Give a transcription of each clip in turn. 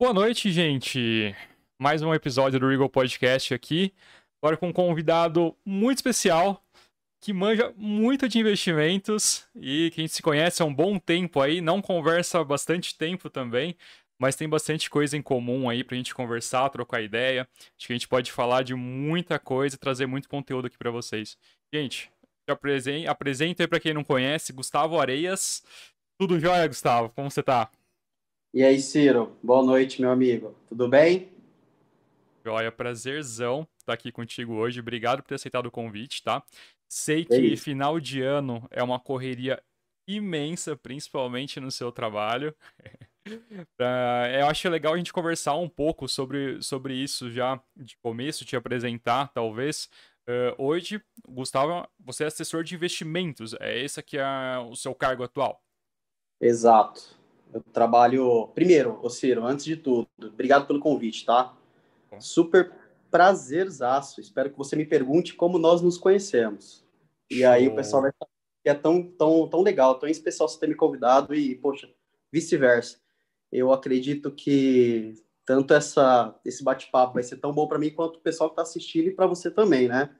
Boa noite, gente. Mais um episódio do Regal Podcast aqui. Agora com um convidado muito especial que manja muito de investimentos e que a gente se conhece há um bom tempo aí, não conversa há bastante tempo também, mas tem bastante coisa em comum aí pra gente conversar, trocar ideia. Acho que a gente pode falar de muita coisa e trazer muito conteúdo aqui para vocês. Gente, apresento aí para quem não conhece, Gustavo Areias. Tudo jóia, Gustavo? Como você tá? E aí, Ciro? Boa noite, meu amigo. Tudo bem? Joia, prazerzão estar aqui contigo hoje. Obrigado por ter aceitado o convite, tá? Sei que final de ano é uma correria imensa, principalmente no seu trabalho. eu acho legal a gente conversar um pouco sobre, sobre isso já de começo, te apresentar, talvez. Uh, hoje, Gustavo, você é assessor de investimentos. É esse que é o seu cargo atual? Exato. Eu trabalho. Primeiro, Ciro, antes de tudo, obrigado pelo convite, tá? Super prazerzaço. Espero que você me pergunte como nós nos conhecemos. E aí o pessoal vai falar que é tão, tão, tão legal, tão especial você ter me convidado e, poxa, vice-versa. Eu acredito que tanto essa, esse bate-papo vai ser tão bom para mim quanto o pessoal que está assistindo e para você também, né?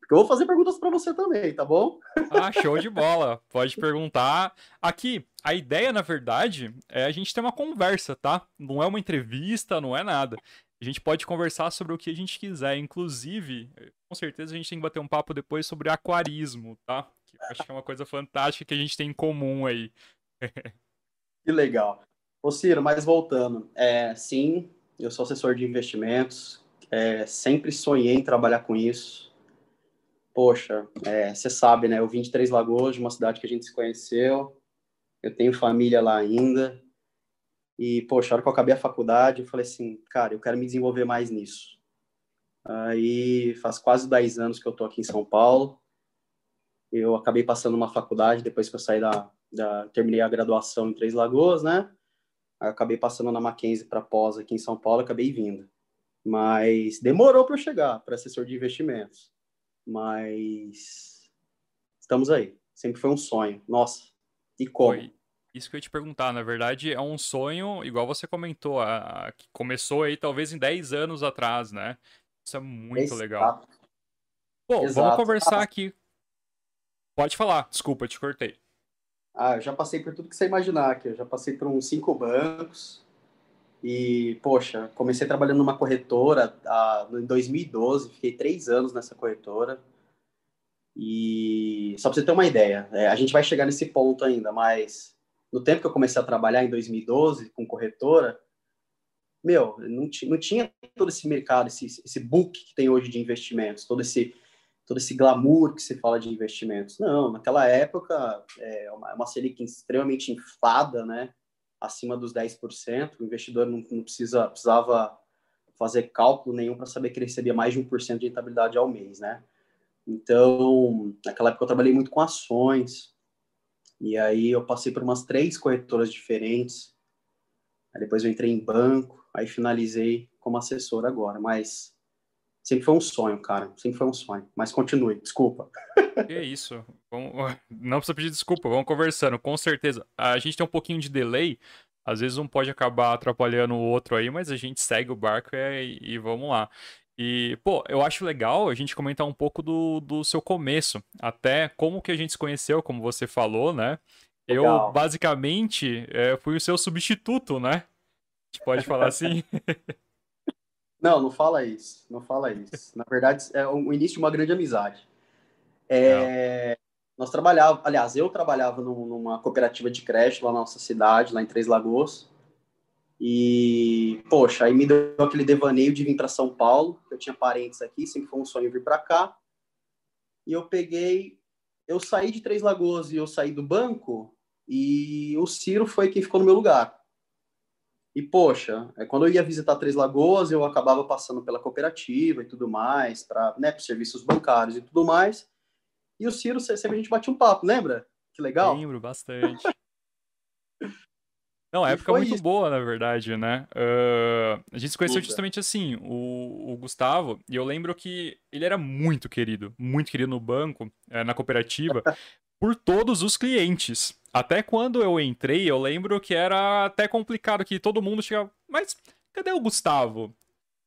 Porque eu vou fazer perguntas para você também, tá bom? Ah, show de bola. Pode perguntar. Aqui, a ideia, na verdade, é a gente ter uma conversa, tá? Não é uma entrevista, não é nada. A gente pode conversar sobre o que a gente quiser. Inclusive, com certeza a gente tem que bater um papo depois sobre aquarismo, tá? Que eu acho que é uma coisa fantástica que a gente tem em comum aí. que legal. Ô Ciro, mas voltando, é, sim, eu sou assessor de investimentos, é, sempre sonhei em trabalhar com isso poxa, você é, sabe, né? Eu vim de Três Lagoas, de uma cidade que a gente se conheceu, eu tenho família lá ainda. E, poxa, a hora que eu acabei a faculdade, eu falei assim, cara, eu quero me desenvolver mais nisso. Aí faz quase 10 anos que eu tô aqui em São Paulo. Eu acabei passando uma faculdade depois que eu saí da, da terminei a graduação em Três Lagoas, né? Aí acabei passando na Mackenzie para pós aqui em São Paulo, acabei vindo. Mas demorou para eu chegar para assessor de investimentos mas estamos aí. Sempre foi um sonho. Nossa, e como? Foi. Isso que eu ia te perguntar, na verdade, é um sonho, igual você comentou, a, a, que começou aí talvez em 10 anos atrás, né? Isso é muito Exato. legal. Pô, Exato. vamos conversar ah, aqui. Pode falar, desculpa, te cortei. Ah, eu já passei por tudo que você imaginar aqui. Eu já passei por uns cinco bancos, e, poxa, comecei trabalhando numa corretora ah, em 2012, fiquei três anos nessa corretora. E só para você ter uma ideia, é, a gente vai chegar nesse ponto ainda, mas no tempo que eu comecei a trabalhar, em 2012, com corretora, meu, não, não tinha todo esse mercado, esse, esse book que tem hoje de investimentos, todo esse, todo esse glamour que se fala de investimentos. Não, naquela época, é uma, uma Selic extremamente inflada, né? acima dos 10%, o investidor não, não precisa, precisava fazer cálculo nenhum para saber que ele recebia mais de 1% de rentabilidade ao mês, né? Então, naquela época eu trabalhei muito com ações, e aí eu passei por umas três corretoras diferentes, aí depois eu entrei em banco, aí finalizei como assessor agora, mas sempre foi um sonho, cara, sempre foi um sonho, mas continue, desculpa. Que isso. Não precisa pedir desculpa, vamos conversando, com certeza. A gente tem um pouquinho de delay, às vezes um pode acabar atrapalhando o outro aí, mas a gente segue o barco e, e vamos lá. E, pô, eu acho legal a gente comentar um pouco do, do seu começo, até como que a gente se conheceu, como você falou, né? Legal. Eu, basicamente, é, fui o seu substituto, né? A gente pode falar assim? Não, não fala isso, não fala isso. Na verdade, é o início de uma grande amizade. É, nós trabalhávamos, aliás, eu trabalhava numa cooperativa de creche lá na nossa cidade, lá em Três Lagoas. E, poxa, aí me deu aquele devaneio de vir para São Paulo. Eu tinha parentes aqui, sempre foi um sonho vir para cá. E eu peguei, eu saí de Três Lagoas e eu saí do banco, e o Ciro foi quem ficou no meu lugar. E, poxa, é, quando eu ia visitar Três Lagoas, eu acabava passando pela cooperativa e tudo mais, para né, serviços bancários e tudo mais. E o Ciro, sempre a gente batia um papo, lembra? Que legal. Lembro bastante. Não, a época muito isso. boa, na verdade, né? Uh, a gente se conheceu justamente assim, o, o, Gustavo, e eu lembro que ele era muito querido, muito querido no banco, eh, na cooperativa, por todos os clientes. Até quando eu entrei, eu lembro que era até complicado, que todo mundo chegava, mas cadê o Gustavo?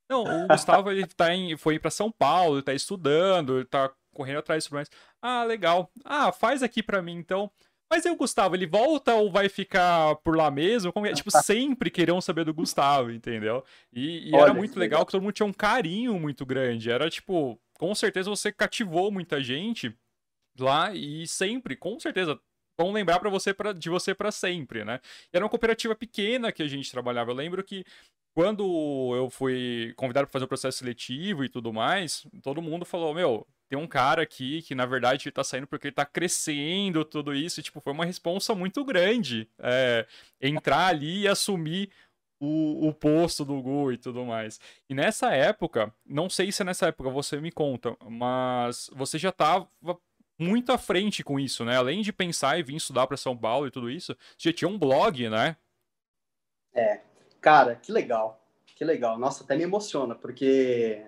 Não, o Gustavo ele tá em, foi para São Paulo, ele tá estudando, ele tá correndo atrás de mais. Ah, legal. Ah, faz aqui para mim então. Mas aí o Gustavo, ele volta ou vai ficar por lá mesmo? Como é? Tipo, sempre queriam saber do Gustavo, entendeu? E, e Olha, era muito legal, legal que todo mundo tinha um carinho muito grande. Era tipo, com certeza você cativou muita gente lá e sempre, com certeza, vão lembrar para você pra, de você para sempre, né? E era uma cooperativa pequena que a gente trabalhava. Eu lembro que quando eu fui convidado para fazer o processo seletivo e tudo mais, todo mundo falou: Meu, tem um cara aqui que na verdade ele tá saindo porque ele tá crescendo, tudo isso. E, tipo, foi uma responsa muito grande é, entrar ali e assumir o, o posto do Gu e tudo mais. E nessa época, não sei se é nessa época você me conta, mas você já tava muito à frente com isso, né? Além de pensar e vir estudar para São Paulo e tudo isso, você já tinha um blog, né? É, Cara, que legal. Que legal. Nossa, até me emociona, porque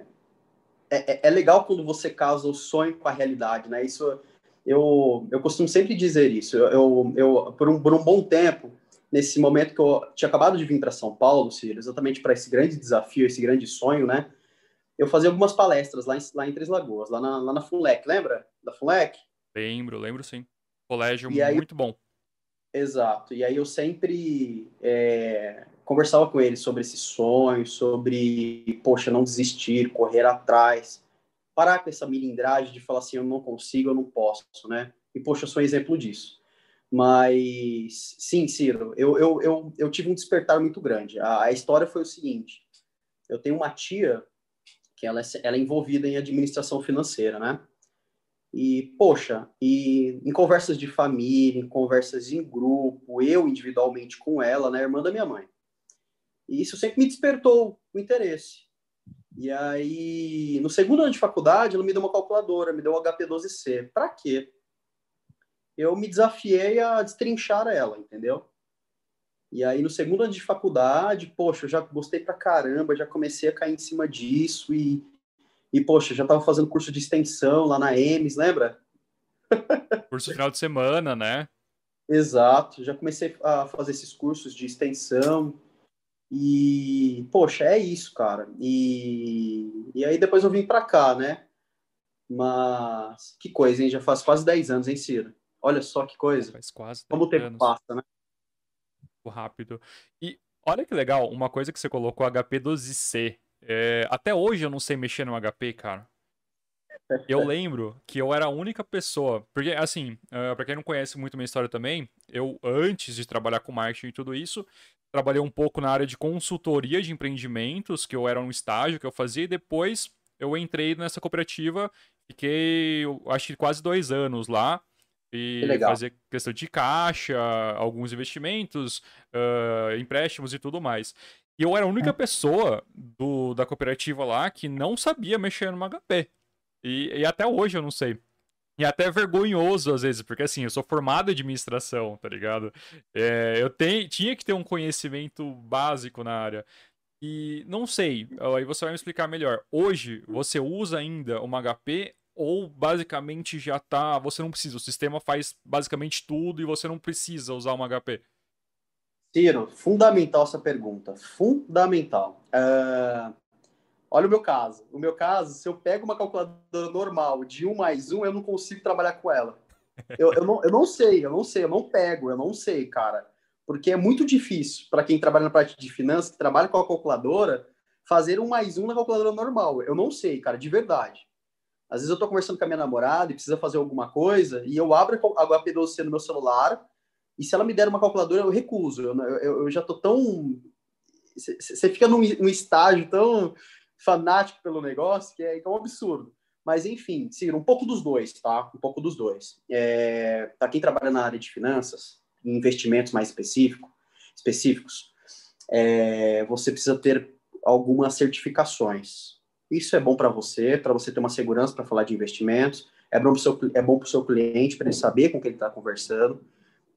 é, é, é, legal quando você casa o sonho com a realidade, né? Isso eu, eu costumo sempre dizer isso. Eu, eu, eu por, um, por um bom tempo, nesse momento que eu tinha acabado de vir para São Paulo, Ciro, exatamente para esse grande desafio, esse grande sonho, né? Eu fazia algumas palestras lá em, lá em Três Lagoas, lá na, lá na FUNLEC, lembra da FUNLEC? Lembro, lembro sim. Colégio e muito aí, bom. Exato. E aí eu sempre é, conversava com ele sobre esse sonho, sobre, poxa, não desistir, correr atrás, parar com essa milindragem de falar assim, eu não consigo, eu não posso, né? E, poxa, eu sou um exemplo disso. Mas, sim, Ciro, eu, eu, eu, eu tive um despertar muito grande. A, a, história foi o seguinte, eu tenho uma tia que ela é, ela é envolvida em administração financeira, né? E, poxa, e em conversas de família, em conversas em grupo, eu individualmente com ela, né, irmã da minha mãe, e isso sempre me despertou o interesse. E aí, no segundo ano de faculdade, ela me deu uma calculadora, me deu o HP12C. Para quê? Eu me desafiei a destrinchar ela, entendeu? E aí, no segundo ano de faculdade, poxa, eu já gostei pra caramba, já comecei a cair em cima disso e, e poxa, já estava fazendo curso de extensão lá na EMS, lembra? Curso final de semana, né? Exato, já comecei a fazer esses cursos de extensão, e, poxa, é isso, cara. E, e aí depois eu vim para cá, né? Mas que coisa, hein? Já faz quase 10 anos, hein, Ciro? Olha só que coisa. Faz quase Como o tempo anos. passa, né? Rápido. E olha que legal, uma coisa que você colocou, HP12C. É, até hoje eu não sei mexer no HP, cara. Eu lembro que eu era a única pessoa. Porque, assim, uh, pra quem não conhece muito minha história também, eu, antes de trabalhar com marketing e tudo isso, trabalhei um pouco na área de consultoria de empreendimentos, que eu era um estágio que eu fazia, e depois eu entrei nessa cooperativa, fiquei, acho que quase dois anos lá. E fazer questão de caixa, alguns investimentos, uh, empréstimos e tudo mais. E eu era a única é. pessoa do, da cooperativa lá que não sabia mexer no HP. E, e até hoje eu não sei. E até vergonhoso às vezes, porque assim, eu sou formado em administração, tá ligado? É, eu tenho, tinha que ter um conhecimento básico na área. E não sei, aí você vai me explicar melhor. Hoje, você usa ainda uma HP ou basicamente já tá. Você não precisa, o sistema faz basicamente tudo e você não precisa usar uma HP? Ciro, fundamental essa pergunta. Fundamental. Uh, Olha o meu caso. O meu caso, se eu pego uma calculadora normal de 1 mais 1, eu não consigo trabalhar com ela. Eu, eu, não, eu não sei, eu não sei, eu não pego, eu não sei, cara. Porque é muito difícil para quem trabalha na parte de finanças, que trabalha com a calculadora, fazer um mais um na calculadora normal. Eu não sei, cara, de verdade. Às vezes eu estou conversando com a minha namorada e precisa fazer alguma coisa, e eu abro a HP12C no meu celular, e se ela me der uma calculadora, eu recuso. Eu, eu, eu já tô tão. Você fica num, num estágio tão fanático pelo negócio, que é, que é um absurdo. Mas, enfim, um pouco dos dois, tá? Um pouco dos dois. É, para quem trabalha na área de finanças, investimentos mais específico, específicos, é, você precisa ter algumas certificações. Isso é bom para você, para você ter uma segurança para falar de investimentos, é bom para o seu cliente, para ele saber com quem ele está conversando,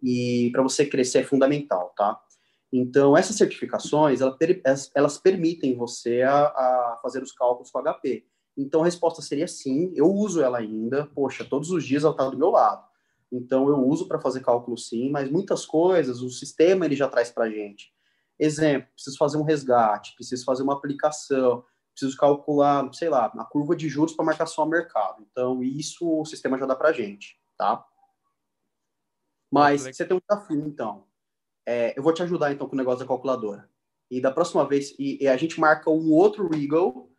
e para você crescer é fundamental, tá? Então, essas certificações, elas, elas permitem você a, a, fazer os cálculos com HP. Então, a resposta seria sim, eu uso ela ainda, poxa, todos os dias ela está do meu lado. Então, eu uso para fazer cálculo sim, mas muitas coisas o sistema ele já traz para a gente. Exemplo, preciso fazer um resgate, preciso fazer uma aplicação, preciso calcular, sei lá, a curva de juros para marcação ao mercado. Então, isso o sistema já dá para a gente, tá? Mas você tem um desafio, então. É, eu vou te ajudar, então, com o negócio da calculadora. E da próxima vez, e, e a gente marca um outro Regal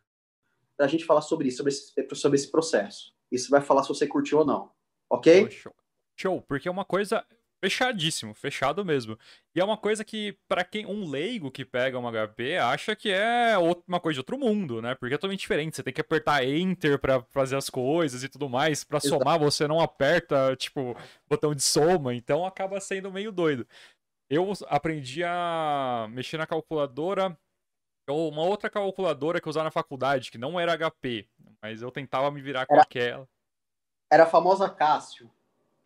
para a gente falar sobre isso, sobre esse, sobre esse processo. Isso vai falar se você curtiu ou não. Ok? show. show, porque é uma coisa fechadíssimo, fechado mesmo. E é uma coisa que, para quem um leigo que pega uma HP, acha que é uma coisa de outro mundo, né? Porque é totalmente diferente. Você tem que apertar Enter para fazer as coisas e tudo mais. Para somar, você não aperta, tipo, botão de soma. Então acaba sendo meio doido. Eu aprendi a mexer na calculadora. Uma outra calculadora que eu usava na faculdade, que não era HP, mas eu tentava me virar com era, aquela. Era a famosa Cássio.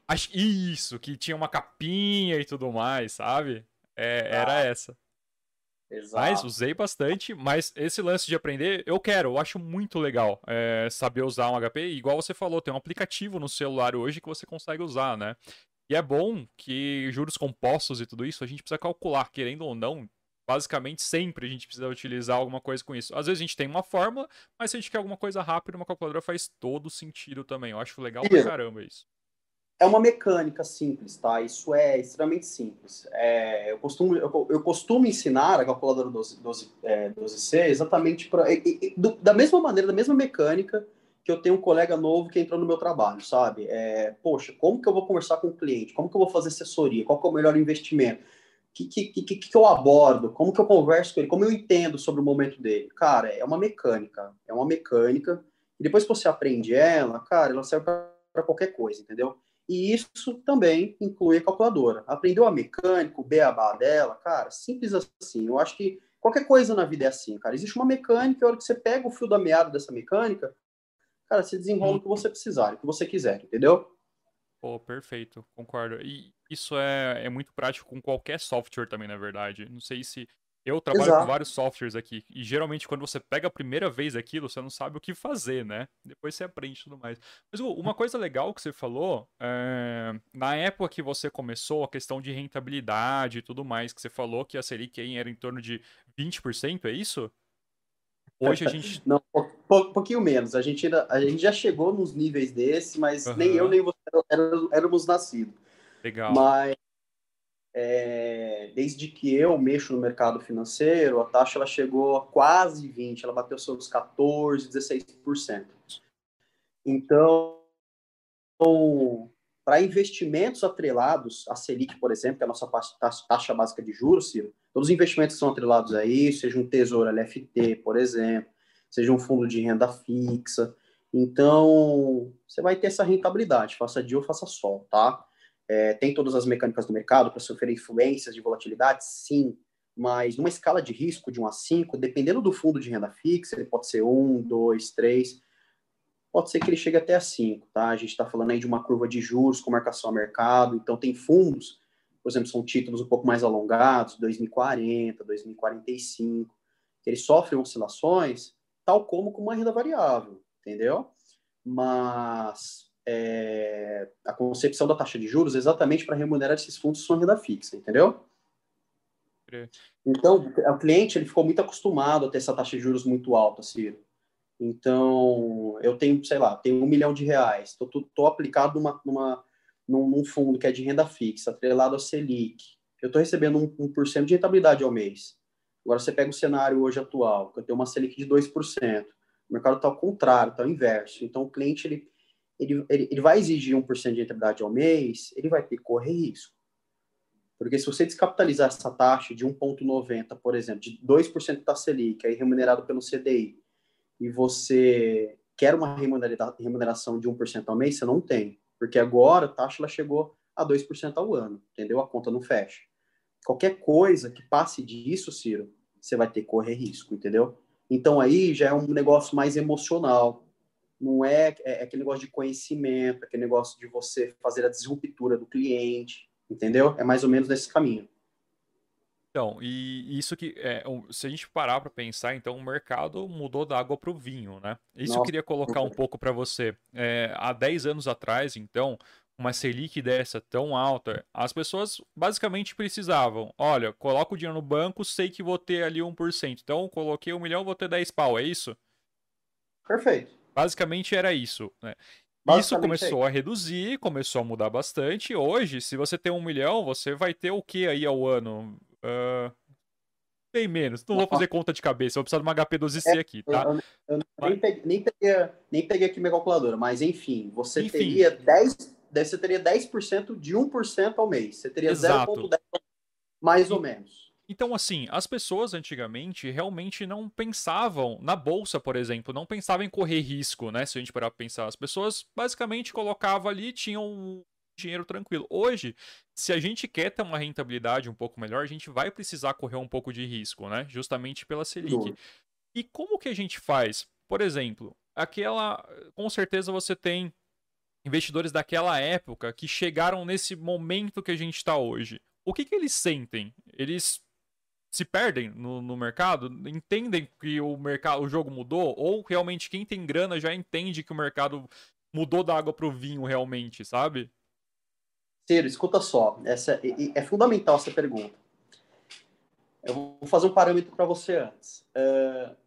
Acho, isso, que tinha uma capinha e tudo mais, sabe? É, ah, era essa. Exato. Mas usei bastante, mas esse lance de aprender, eu quero, eu acho muito legal é, saber usar um HP. Igual você falou, tem um aplicativo no celular hoje que você consegue usar, né? E é bom que juros compostos e tudo isso a gente precisa calcular, querendo ou não. Basicamente, sempre a gente precisa utilizar alguma coisa com isso. Às vezes a gente tem uma fórmula, mas se a gente quer alguma coisa rápida, uma calculadora faz todo sentido também. Eu acho legal pra caramba isso é uma mecânica simples, tá? Isso é extremamente simples. É, eu, costumo, eu, eu, costumo ensinar a calculadora 12, 12, é, 12C exatamente pra, da mesma maneira, da mesma mecânica que eu tenho um colega novo que entrou no meu trabalho, sabe? É, poxa, como que eu vou conversar com o cliente? Como que eu vou fazer assessoria? Qual que é o melhor investimento? O que, que, que, que eu abordo? Como que eu converso com ele? Como eu entendo sobre o momento dele? Cara, é uma mecânica. É uma mecânica. E depois que você aprende ela, cara, ela serve para qualquer coisa, entendeu? E isso também inclui a calculadora. Aprendeu a mecânica, o beabá dela, cara, simples assim. Eu acho que qualquer coisa na vida é assim, cara. Existe uma mecânica, e a hora que você pega o fio da meada dessa mecânica, cara, você desenrola o que você precisar, o que você quiser, entendeu? Pô, perfeito, concordo. E isso é, é muito prático com qualquer software também, na verdade. Não sei se eu trabalho Exato. com vários softwares aqui e geralmente quando você pega a primeira vez aquilo, você não sabe o que fazer, né? Depois você aprende tudo mais. Mas uma coisa legal que você falou, é... na época que você começou, a questão de rentabilidade e tudo mais, que você falou que a Selic era em torno de 20%, é isso? Hoje a gente. Não, um pouquinho menos. A gente, ainda, a gente já chegou nos níveis desse, mas uhum. nem eu nem você éramos nascidos. Legal. Mas é, desde que eu mexo no mercado financeiro, a taxa ela chegou a quase 20%, ela bateu sobre os 14%, 16%. Então, para investimentos atrelados a Selic, por exemplo, que é a nossa taxa básica de juros, Ciro, todos os investimentos que são atrelados a isso, seja um tesouro LFT, por exemplo, seja um fundo de renda fixa. Então, você vai ter essa rentabilidade, faça dia ou faça sol, tá? É, tem todas as mecânicas do mercado para sofrer influências de volatilidade? Sim, mas numa escala de risco de 1 a 5, dependendo do fundo de renda fixa, ele pode ser 1, 2, 3, pode ser que ele chegue até a 5, tá? A gente está falando aí de uma curva de juros com marcação a mercado, então tem fundos, por exemplo, são títulos um pouco mais alongados, 2040, 2045, que eles sofrem oscilações, tal como com uma renda variável, entendeu? Mas é, a concepção da taxa de juros exatamente para remunerar esses fundos com renda fixa, entendeu? Então, o cliente ele ficou muito acostumado a ter essa taxa de juros muito alta, Ciro. Então, eu tenho, sei lá, tenho um milhão de reais, estou aplicado numa, numa, num, num, fundo que é de renda fixa, atrelado ao Selic. Eu estou recebendo um, 1% de rentabilidade ao mês. Agora, você pega o cenário hoje atual, que eu tenho uma Selic de 2%. O mercado está ao contrário, está ao inverso. Então, o cliente ele ele, ele, ele vai exigir 1% de rentabilidade ao mês, ele vai ter que correr risco. Porque se você descapitalizar essa taxa de 1,90, por exemplo, de 2% da Selic, aí remunerado pelo CDI, e você quer uma remuneração de 1% ao mês, você não tem. Porque agora a taxa ela chegou a 2% ao ano, entendeu? A conta não fecha. Qualquer coisa que passe disso, Ciro, você vai ter que correr risco, entendeu? Então aí já é um negócio mais emocional não é, é, é aquele negócio de conhecimento, aquele negócio de você fazer a disruptura do cliente, entendeu? É mais ou menos nesse caminho. Então, e isso que, é, se a gente parar para pensar, então o mercado mudou da água para o vinho, né? Isso Nossa. eu queria colocar um pouco para você. É, há 10 anos atrás, então, uma Selic dessa tão alta, as pessoas basicamente precisavam, olha, coloco o dinheiro no banco, sei que vou ter ali 1%. Então, coloquei um milhão, vou ter 10 pau, é isso? Perfeito. Basicamente era isso, né? Isso começou é a reduzir, começou a mudar bastante. Hoje, se você tem um milhão, você vai ter o que aí ao ano? Uh, bem menos. Não vou fazer conta de cabeça, vou precisar de uma HP12C é, aqui, tá? Eu, eu, eu nem, peguei, nem, peguei, nem peguei aqui minha calculadora, mas enfim, você enfim. teria 10 você teria 10% de 1% ao mês. Você teria 0,10% mais ou menos. Então, assim, as pessoas antigamente realmente não pensavam na bolsa, por exemplo, não pensavam em correr risco, né? Se a gente parar pra pensar. As pessoas basicamente colocavam ali, tinham dinheiro tranquilo. Hoje, se a gente quer ter uma rentabilidade um pouco melhor, a gente vai precisar correr um pouco de risco, né? Justamente pela Selic. E como que a gente faz? Por exemplo, aquela. Com certeza você tem investidores daquela época que chegaram nesse momento que a gente está hoje. O que, que eles sentem? Eles se perdem no, no, mercado? Entendem que o mercado, o jogo mudou? Ou realmente quem tem grana já entende que o mercado mudou da água para o vinho realmente, sabe? Ciro, escuta só. Essa é, é fundamental essa pergunta. Eu vou fazer um parâmetro para você antes.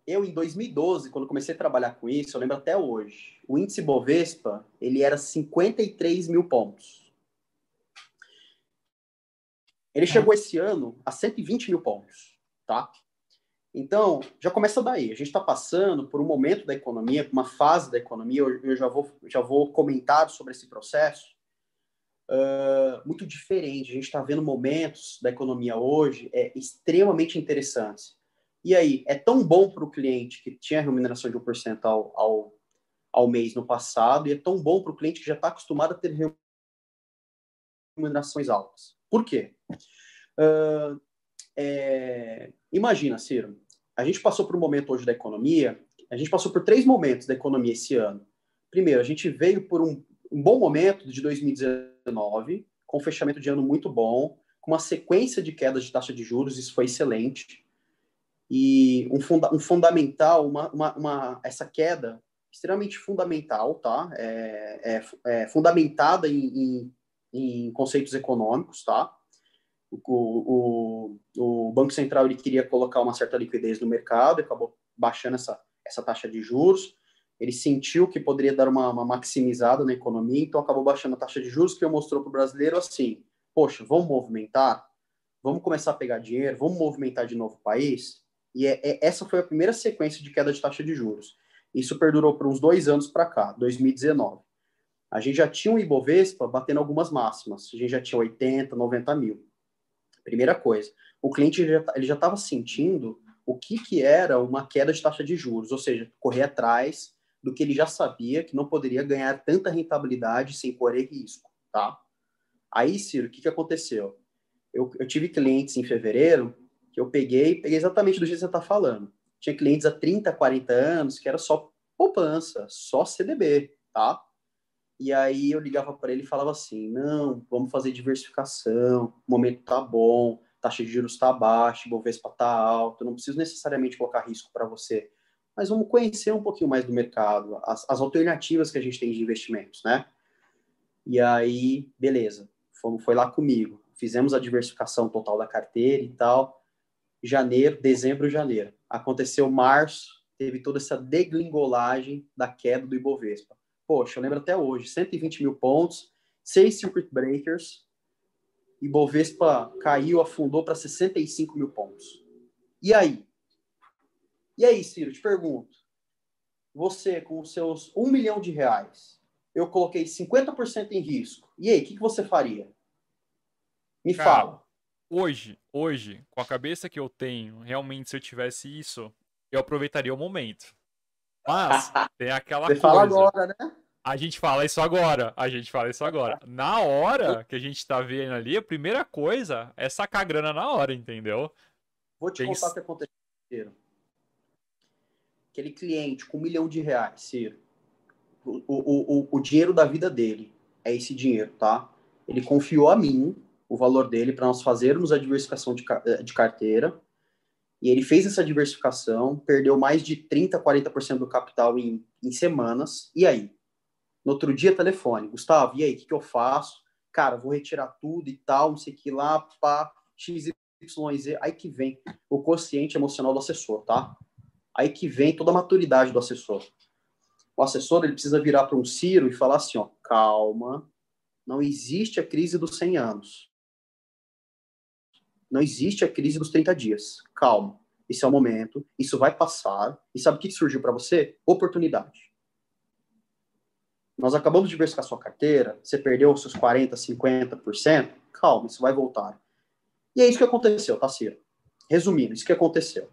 Eu, em 2012, quando comecei a trabalhar com isso, eu lembro até hoje, o índice Bovespa, ele era 53 mil pontos. Ele chegou esse ano a 120 mil pontos, tá? Então, já começa daí. A gente está passando por um momento da economia, uma fase da economia, eu, eu já, vou, já vou comentar sobre esse processo, uh, muito diferente. A gente está vendo momentos da economia hoje é, extremamente interessantes. E aí, é tão bom para o cliente que tinha remuneração de 1% ao, ao, ao mês no passado, e é tão bom para o cliente que já está acostumado a ter remunerações altas. Por quê? Uh, é, imagina, Ciro, a gente passou por um momento hoje da economia, a gente passou por três momentos da economia esse ano. Primeiro, a gente veio por um, um bom momento de 2019, com um fechamento de ano muito bom, com uma sequência de quedas de taxa de juros, isso foi excelente. E um, funda um fundamental, uma, uma, uma, essa queda extremamente fundamental, tá? É, é, é fundamentada em, em, em, conceitos econômicos, tá? O, o, o, Banco Central ele queria colocar uma certa liquidez no mercado, acabou baixando essa, essa taxa de juros ele sentiu que poderia dar uma, uma, maximizada na economia, então acabou baixando a taxa de juros, que mostrou para o brasileiro assim, poxa, vamos movimentar, vamos começar a pegar dinheiro, vamos movimentar de novo o país, e é, é, essa foi a primeira sequência de queda de taxa de juros. Isso perdurou por uns dois anos para cá, 2019. A gente já tinha um Ibovespa batendo algumas máximas, a gente já tinha 80, 90 mil. Primeira coisa, o cliente ele já estava sentindo o que, que era uma queda de taxa de juros, ou seja, correr atrás, do que ele já sabia que não poderia ganhar tanta rentabilidade sem correr risco, tá? Aí, Ciro, o que, que aconteceu? Eu, eu tive clientes em fevereiro que eu peguei, peguei exatamente do jeito que você está falando. Tinha clientes há 30, 40 anos que era só poupança, só CDB, tá? E aí eu ligava para ele e falava assim: não, vamos fazer diversificação, o momento tá bom, taxa de juros está baixa, Bovespa tá alto, não preciso necessariamente colocar risco para você mas vamos conhecer um pouquinho mais do mercado, as, as alternativas que a gente tem de investimentos, né? E aí, beleza, fomos, foi lá comigo, fizemos a diversificação total da carteira e tal, janeiro, dezembro, janeiro. Aconteceu março, teve toda essa deglingolagem da queda do Ibovespa. Poxa, eu lembro até hoje, 120 mil pontos, seis circuit breakers, Ibovespa caiu, afundou para 65 mil pontos. E aí? E aí, Ciro, te pergunto. Você, com os seus um milhão de reais, eu coloquei 50% em risco. E aí, o que, que, você faria? Me Cara, fala. Hoje, hoje, com a cabeça que eu tenho, realmente, se eu tivesse isso, eu aproveitaria o momento. Mas tem aquela você coisa. fala agora, né? A gente fala isso agora. A gente fala isso agora. Na hora que a gente tá vendo ali, a primeira coisa é sacar grana na hora, entendeu? Vou te tem... contar o que aconteceu aquele cliente com um milhão de reais, Ciro, o, o, o, o dinheiro da vida dele é esse dinheiro, tá? Ele confiou a mim o valor dele para nós fazermos a diversificação de, eh, de carteira. E ele fez essa diversificação, perdeu mais de 30%, 40% do capital em, em semanas. E aí? No outro dia, telefone. Gustavo, e aí, o que, que eu faço? Cara, vou retirar tudo e tal, não sei o que lá, pá, x, y, z. Aí que vem o consciente emocional do assessor, tá? Aí que vem toda a maturidade do assessor. O assessor, ele precisa virar para um Ciro e falar assim, ó, calma, não existe a crise dos 100 anos. Não existe a crise dos 30 dias. Calma. Esse é o momento, isso vai passar. E sabe o que surgiu para você? Oportunidade. Nós acabamos de diversificar sua carteira, você perdeu seus 40%, 50%, calma, isso vai voltar. E é isso que aconteceu, tá, Ciro? Resumindo, isso que aconteceu.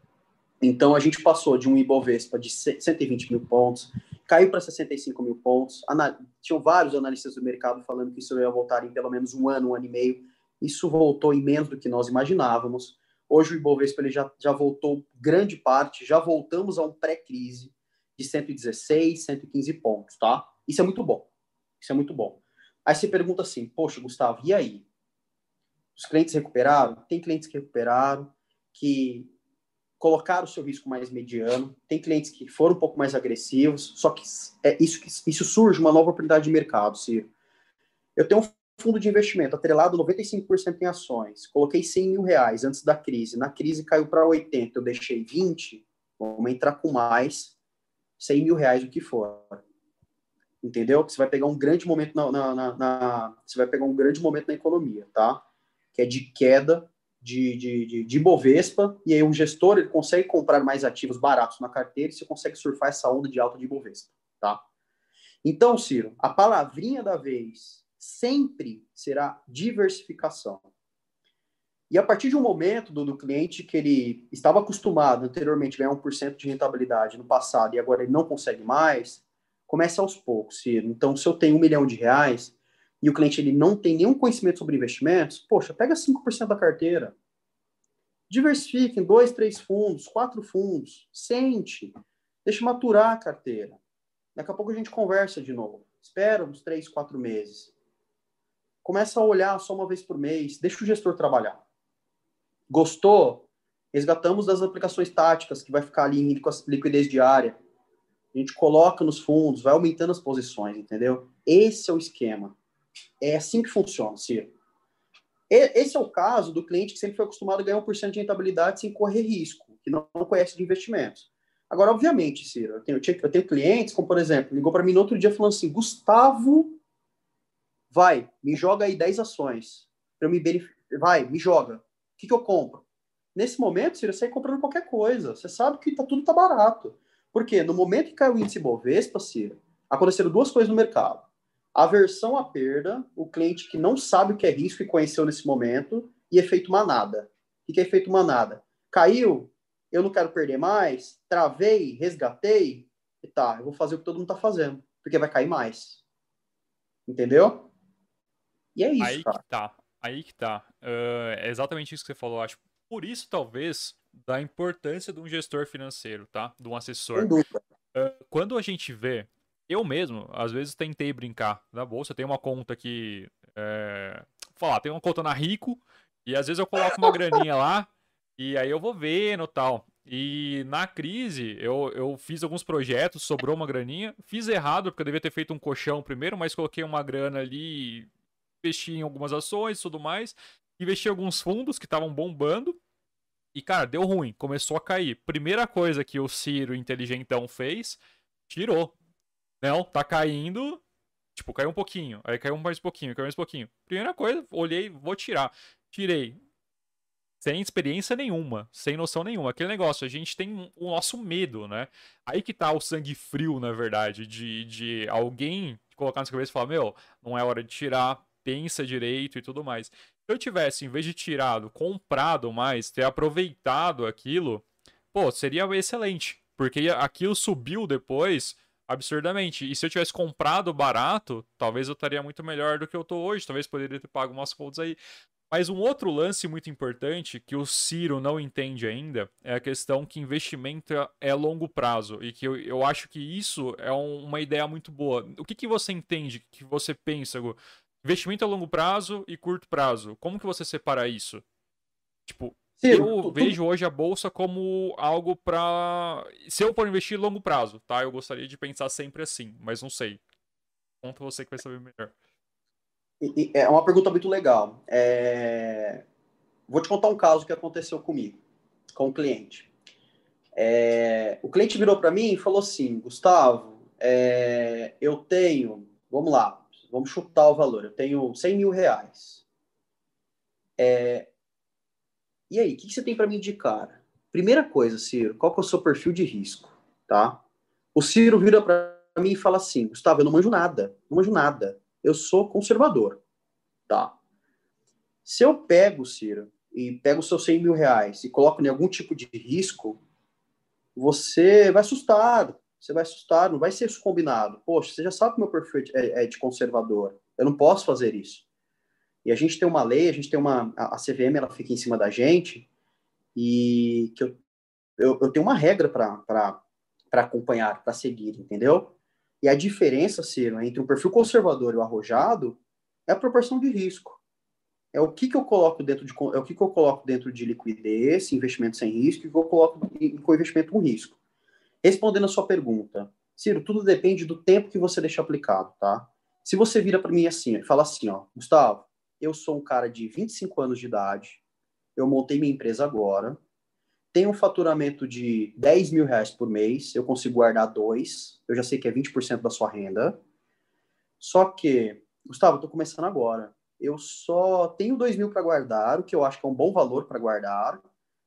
Então, a gente passou de um Ibovespa de 120 mil pontos, caiu para 65 mil pontos. Anal... Tinham vários analistas do mercado falando que isso ia voltar em pelo menos um ano, um ano e meio. Isso voltou em menos do que nós imaginávamos. Hoje o Ibovespa ele já, já voltou grande parte, já voltamos a um pré-crise de 116, 115 pontos, tá? Isso é muito bom. Isso é muito bom. Aí você pergunta assim, poxa, Gustavo, e aí? Os clientes recuperaram? Tem clientes que recuperaram, que colocaram o seu risco mais mediano, tem clientes que foram um pouco mais agressivos, só que é isso, isso surge uma nova oportunidade de mercado, Ciro. Eu tenho um fundo de investimento atrelado 95% em ações, coloquei 100 mil reais antes da crise, na crise caiu para 80, eu deixei 20, vamos entrar com mais 100 mil reais o que for. Entendeu? Você vai pegar um grande momento na, na, na, na você vai pegar um grande momento na economia, tá? Que é de queda de, de, de, de Bovespa, e aí um gestor ele consegue comprar mais ativos baratos na carteira e você consegue surfar essa onda de alta de Bovespa, tá? Então, Ciro, a palavrinha da vez sempre será diversificação. E a partir de um momento do, do cliente que ele estava acostumado anteriormente a ganhar 1% de rentabilidade no passado e agora ele não consegue mais, começa aos poucos. Então, se eu tenho um milhão de reais, e o cliente ele não tem nenhum conhecimento sobre investimentos, poxa, pega 5% da carteira. Diversifique em dois, três fundos, quatro fundos. Sente. Deixa maturar a carteira. Daqui a pouco a gente conversa de novo. Espera uns três, quatro meses. Começa a olhar só uma vez por mês. Deixa o gestor trabalhar. Gostou? Resgatamos das aplicações táticas, que vai ficar ali em liquidez diária. A gente coloca nos fundos, vai aumentando as posições, entendeu? Esse é o esquema. É assim que funciona, Ciro. Esse é o caso do cliente que sempre foi acostumado a ganhar 1% de rentabilidade sem correr risco, que não conhece de investimentos. Agora, obviamente, Ciro, eu tenho, eu tenho clientes, como por exemplo, ligou para mim no outro dia falando assim: Gustavo, vai, me joga aí 10 ações. Para me beneficiar. Vai, me joga. O que, que eu compro? Nesse momento, você sai comprando qualquer coisa. Você sabe que tá, tudo tá barato. Por quê? No momento que caiu o índice Bovespa, Ciro, aconteceram duas coisas no mercado aversão à perda, o cliente que não sabe o que é risco e conheceu nesse momento, e efeito manada. O que é efeito manada? Caiu, eu não quero perder mais, travei, resgatei, e tá, eu vou fazer o que todo mundo tá fazendo, porque vai cair mais. Entendeu? E é isso, Aí cara. que tá, aí que tá. Uh, é exatamente isso que você falou, acho. Por isso, talvez, da importância de um gestor financeiro, tá? De um assessor. Sem dúvida. Uh, quando a gente vê eu mesmo, às vezes, tentei brincar na bolsa. Tem uma conta que. É... Falar, tem uma conta na Rico. E às vezes eu coloco uma graninha lá. E aí eu vou vendo tal. E na crise, eu, eu fiz alguns projetos, sobrou uma graninha. Fiz errado, porque eu devia ter feito um colchão primeiro, mas coloquei uma grana ali, investi em algumas ações e tudo mais. Investi em alguns fundos que estavam bombando. E, cara, deu ruim, começou a cair. Primeira coisa que o Ciro inteligentão fez, tirou. Não, tá caindo. Tipo, caiu um pouquinho. Aí caiu mais um pouquinho, caiu mais um pouquinho. Primeira coisa, olhei, vou tirar. Tirei. Sem experiência nenhuma, sem noção nenhuma. Aquele negócio, a gente tem o nosso medo, né? Aí que tá o sangue frio, na verdade, de, de alguém colocar na sua cabeça e falar: Meu, não é hora de tirar, pensa direito e tudo mais. Se eu tivesse, em vez de tirado, comprado mais, ter aproveitado aquilo, pô, seria excelente. Porque aquilo subiu depois absurdamente. E se eu tivesse comprado barato, talvez eu estaria muito melhor do que eu tô hoje. Talvez poderia ter pago umas contas aí. Mas um outro lance muito importante que o Ciro não entende ainda é a questão que investimento é longo prazo. E que eu, eu acho que isso é um, uma ideia muito boa. O que, que você entende, que você pensa, Gu? Investimento a longo prazo e curto prazo. Como que você separa isso? Tipo, eu tu, vejo hoje a bolsa como algo para se eu for investir longo prazo, tá? Eu gostaria de pensar sempre assim, mas não sei. Conta você que vai saber melhor. É uma pergunta muito legal. É... Vou te contar um caso que aconteceu comigo, com um cliente. É... O cliente virou para mim e falou assim: Gustavo, é... eu tenho, vamos lá, vamos chutar o valor, eu tenho 100 mil reais. É... E aí, o que, que você tem para me indicar? Primeira coisa, Ciro, qual que é o seu perfil de risco, tá? O Ciro vira para mim e fala assim, Gustavo, eu não manjo nada, não manjo nada. Eu sou conservador, tá? Se eu pego, Ciro, e pego os seus 100 mil reais e coloco em algum tipo de risco, você vai assustado. Você vai assustar, não vai ser isso combinado. Poxa, você já sabe que meu perfil é, é de conservador. Eu não posso fazer isso. E a gente tem uma lei, a gente tem uma. A CVM ela fica em cima da gente, e que eu, eu, eu tenho uma regra para acompanhar, para seguir, entendeu? E a diferença, Ciro, entre um perfil conservador e o arrojado é a proporção de risco. É o que, que eu coloco dentro de é o que, que eu coloco dentro de liquidez, investimento sem risco, e o que eu coloco em, com investimento com risco. Respondendo a sua pergunta, Ciro, tudo depende do tempo que você deixa aplicado, tá? Se você vira para mim assim, fala assim, ó, Gustavo, eu sou um cara de 25 anos de idade, eu montei minha empresa agora, tenho um faturamento de 10 mil reais por mês, eu consigo guardar dois, eu já sei que é 20% da sua renda. Só que, Gustavo, eu estou começando agora. Eu só tenho 2 mil para guardar, o que eu acho que é um bom valor para guardar.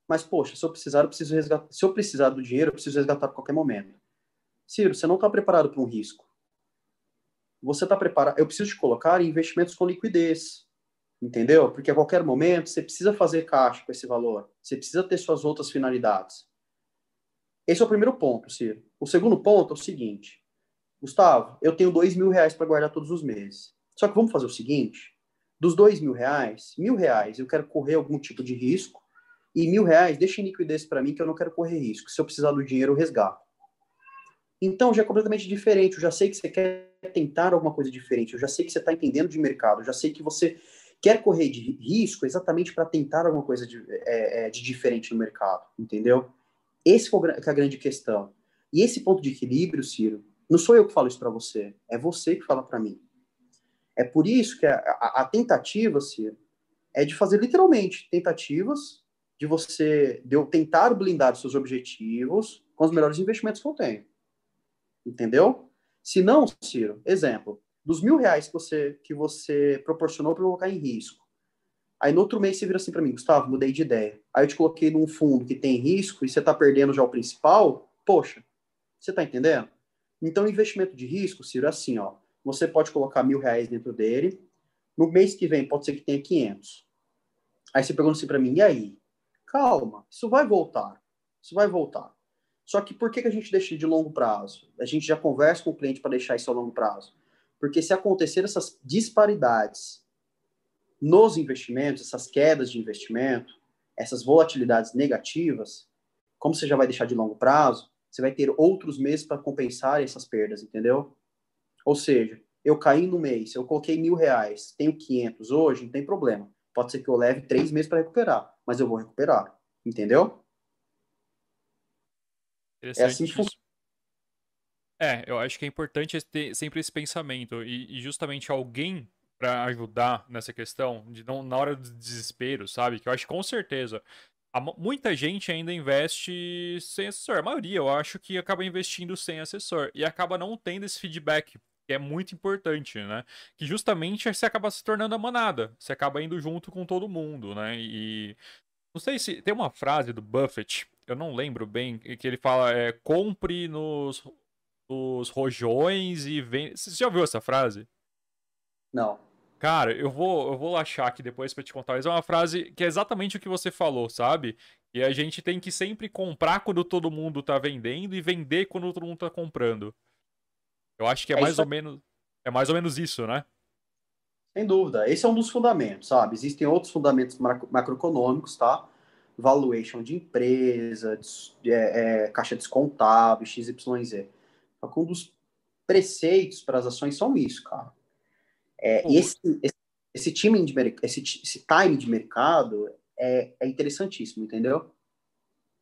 Mas, poxa, se eu precisar, eu preciso resgatar. Se eu precisar do dinheiro, eu preciso resgatar a qualquer momento. Ciro, você não está preparado para um risco. Você está preparado. Eu preciso te colocar em investimentos com liquidez. Entendeu? Porque a qualquer momento você precisa fazer caixa com esse valor. Você precisa ter suas outras finalidades. Esse é o primeiro ponto, Ciro. O segundo ponto é o seguinte. Gustavo, eu tenho dois mil reais para guardar todos os meses. Só que vamos fazer o seguinte: dos dois mil reais, mil reais eu quero correr algum tipo de risco e mil reais deixa em liquidez para mim que eu não quero correr risco. Se eu precisar do dinheiro, eu resgato. Então já é completamente diferente. Eu já sei que você quer tentar alguma coisa diferente. Eu já sei que você está entendendo de mercado. Eu já sei que você quer correr de risco exatamente para tentar alguma coisa de, é, é, de, diferente no mercado, entendeu? Esse é a grande questão. E esse ponto de equilíbrio, Ciro, não sou eu que falo isso para você, é você que fala para mim. É por isso que a, a, a, tentativa, Ciro, é de fazer literalmente tentativas de você, de eu tentar blindar os seus objetivos com os melhores investimentos que eu tenho. Entendeu? Se não, Ciro, exemplo, dos mil reais que você, que você proporcionou para eu colocar em risco. Aí no outro mês você vira assim para mim, Gustavo, mudei de ideia. Aí eu te coloquei num fundo que tem risco e você está perdendo já o principal. Poxa, você está entendendo? Então, investimento de risco, Ciro, é assim, ó. Você pode colocar mil reais dentro dele. No mês que vem, pode ser que tenha 500. Aí você pergunta assim para mim, e aí? Calma, isso vai voltar. Isso vai voltar. Só que por que, que a gente deixa de longo prazo? A gente já conversa com o cliente para deixar isso a longo prazo. Porque se acontecer essas disparidades nos investimentos, essas quedas de investimento, essas volatilidades negativas, como você já vai deixar de longo prazo, você vai ter outros meses para compensar essas perdas, entendeu? Ou seja, eu caí no mês, eu coloquei mil reais, tenho 500 hoje, não tem problema. Pode ser que eu leve três meses para recuperar, mas eu vou recuperar, entendeu? É assim que funciona. É, eu acho que é importante ter sempre esse pensamento e, e justamente alguém para ajudar nessa questão, de não na hora do desespero, sabe? Que eu acho com certeza a, muita gente ainda investe sem assessor. A maioria, eu acho que acaba investindo sem assessor e acaba não tendo esse feedback que é muito importante, né? Que justamente você acaba se tornando a manada, você acaba indo junto com todo mundo, né? E não sei se tem uma frase do Buffett, eu não lembro bem, que ele fala é compre nos os rojões e vem. Você já ouviu essa frase? Não. Cara, eu vou, eu vou achar aqui depois para te contar, mas é uma frase que é exatamente o que você falou, sabe? E a gente tem que sempre comprar quando todo mundo tá vendendo e vender quando todo mundo tá comprando. Eu acho que é, é mais ou menos é mais ou menos isso, né? Sem dúvida. Esse é um dos fundamentos, sabe? Existem outros fundamentos macroeconômicos, tá? Valuation de empresa, de, é, é, caixa descontável, XYZ. Só que um dos preceitos para as ações são isso, cara. É, e esse, esse, esse, time de esse, esse time de mercado é, é interessantíssimo, entendeu?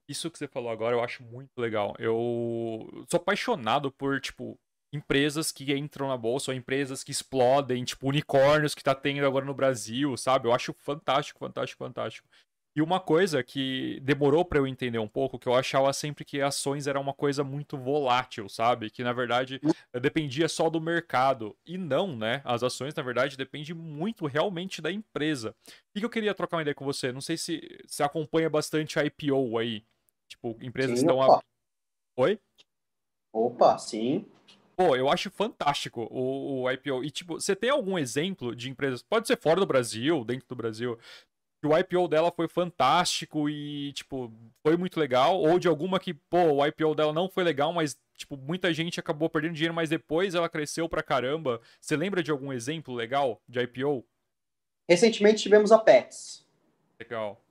Isso que você falou agora eu acho muito legal. Eu sou apaixonado por, tipo, empresas que entram na bolsa, ou empresas que explodem, tipo unicórnios que tá tendo agora no Brasil, sabe? Eu acho fantástico, fantástico, fantástico. E uma coisa que demorou para eu entender um pouco, que eu achava sempre que ações era uma coisa muito volátil, sabe? Que na verdade dependia só do mercado. E não, né? As ações, na verdade, dependem muito realmente da empresa. E que eu queria trocar uma ideia com você. Não sei se você acompanha bastante a IPO aí. Tipo, empresas sim, estão. A... Oi? Opa, sim. Pô, eu acho fantástico o, o IPO. E, tipo, você tem algum exemplo de empresas, pode ser fora do Brasil, dentro do Brasil, que o IPO dela foi fantástico e, tipo, foi muito legal, ou de alguma que, pô, o IPO dela não foi legal, mas, tipo, muita gente acabou perdendo dinheiro, mas depois ela cresceu pra caramba. Você lembra de algum exemplo legal de IPO? Recentemente tivemos a Pets. Legal.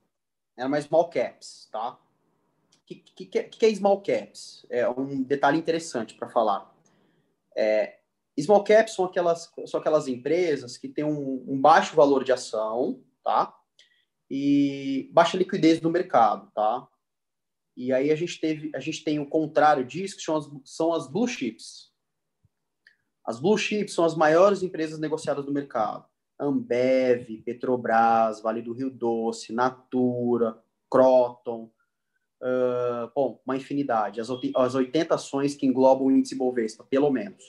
Era uma small caps, tá? O que, que, que, é small caps? É um detalhe interessante para falar. É, small caps são aquelas, são aquelas empresas que têm um, um baixo valor de ação, tá? e baixa liquidez no mercado, tá? E aí a gente teve, a gente tem o contrário disso, que são as, são as blue chips. As blue chips são as maiores empresas negociadas do mercado. Ambev, Petrobras, Vale do Rio Doce, Natura, Croton, uh, bom, uma infinidade. As, as 80 ações que englobam o índice Bovespa, pelo menos.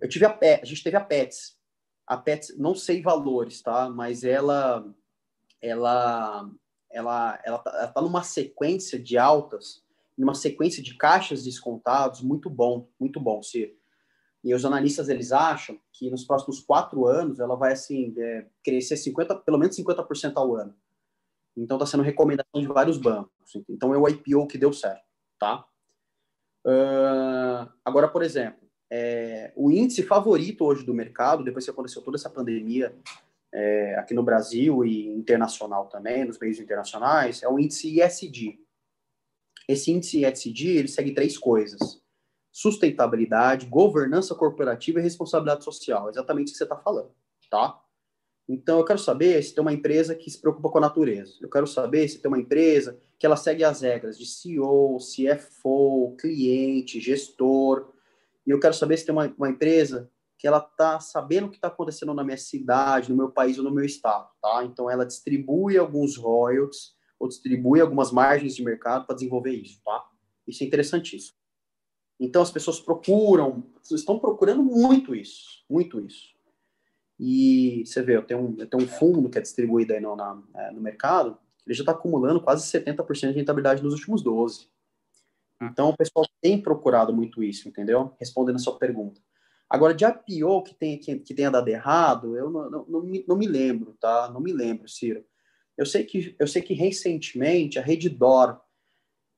Eu tive a, a gente teve a Pets. A Pets, não sei valores, tá? Mas ela ela ela ela tá, ela tá numa sequência de altas, numa sequência de caixas descontados muito bom, muito bom, se e os analistas eles acham que nos próximos quatro anos ela vai assim é, crescer 50, pelo menos 50% ao ano. Então está sendo recomendação de vários bancos. Então é o IPO que deu certo, tá? Uh, agora, por exemplo, é, o índice favorito hoje do mercado, depois que aconteceu toda essa pandemia, é, aqui no Brasil e internacional também, nos meios internacionais, é o índice ISD. Esse índice ISD, ele segue três coisas. Sustentabilidade, governança corporativa e responsabilidade social. Exatamente o que você está falando, tá? Então, eu quero saber se tem uma empresa que se preocupa com a natureza. Eu quero saber se tem uma empresa que ela segue as regras de CEO, CFO, cliente, gestor. E eu quero saber se tem uma, uma empresa que ela está sabendo o que está acontecendo na minha cidade, no meu país ou no meu estado, tá? Então ela distribui alguns royalties ou distribui algumas margens de mercado para desenvolver isso, tá? Isso é interessantíssimo. Então as pessoas procuram, estão procurando muito isso, muito isso. E você vê, eu tenho um, eu tenho um fundo que é distribuído aí no, na, é, no mercado, ele já está acumulando quase 70% de rentabilidade nos últimos 12. Ah. Então o pessoal tem procurado muito isso, entendeu? Respondendo a sua pergunta. Agora, de IPO que, tem, que, que tenha dado errado, eu não, não, não, me, não me lembro, tá? Não me lembro, Ciro. Eu sei que, eu sei que recentemente a Reddor,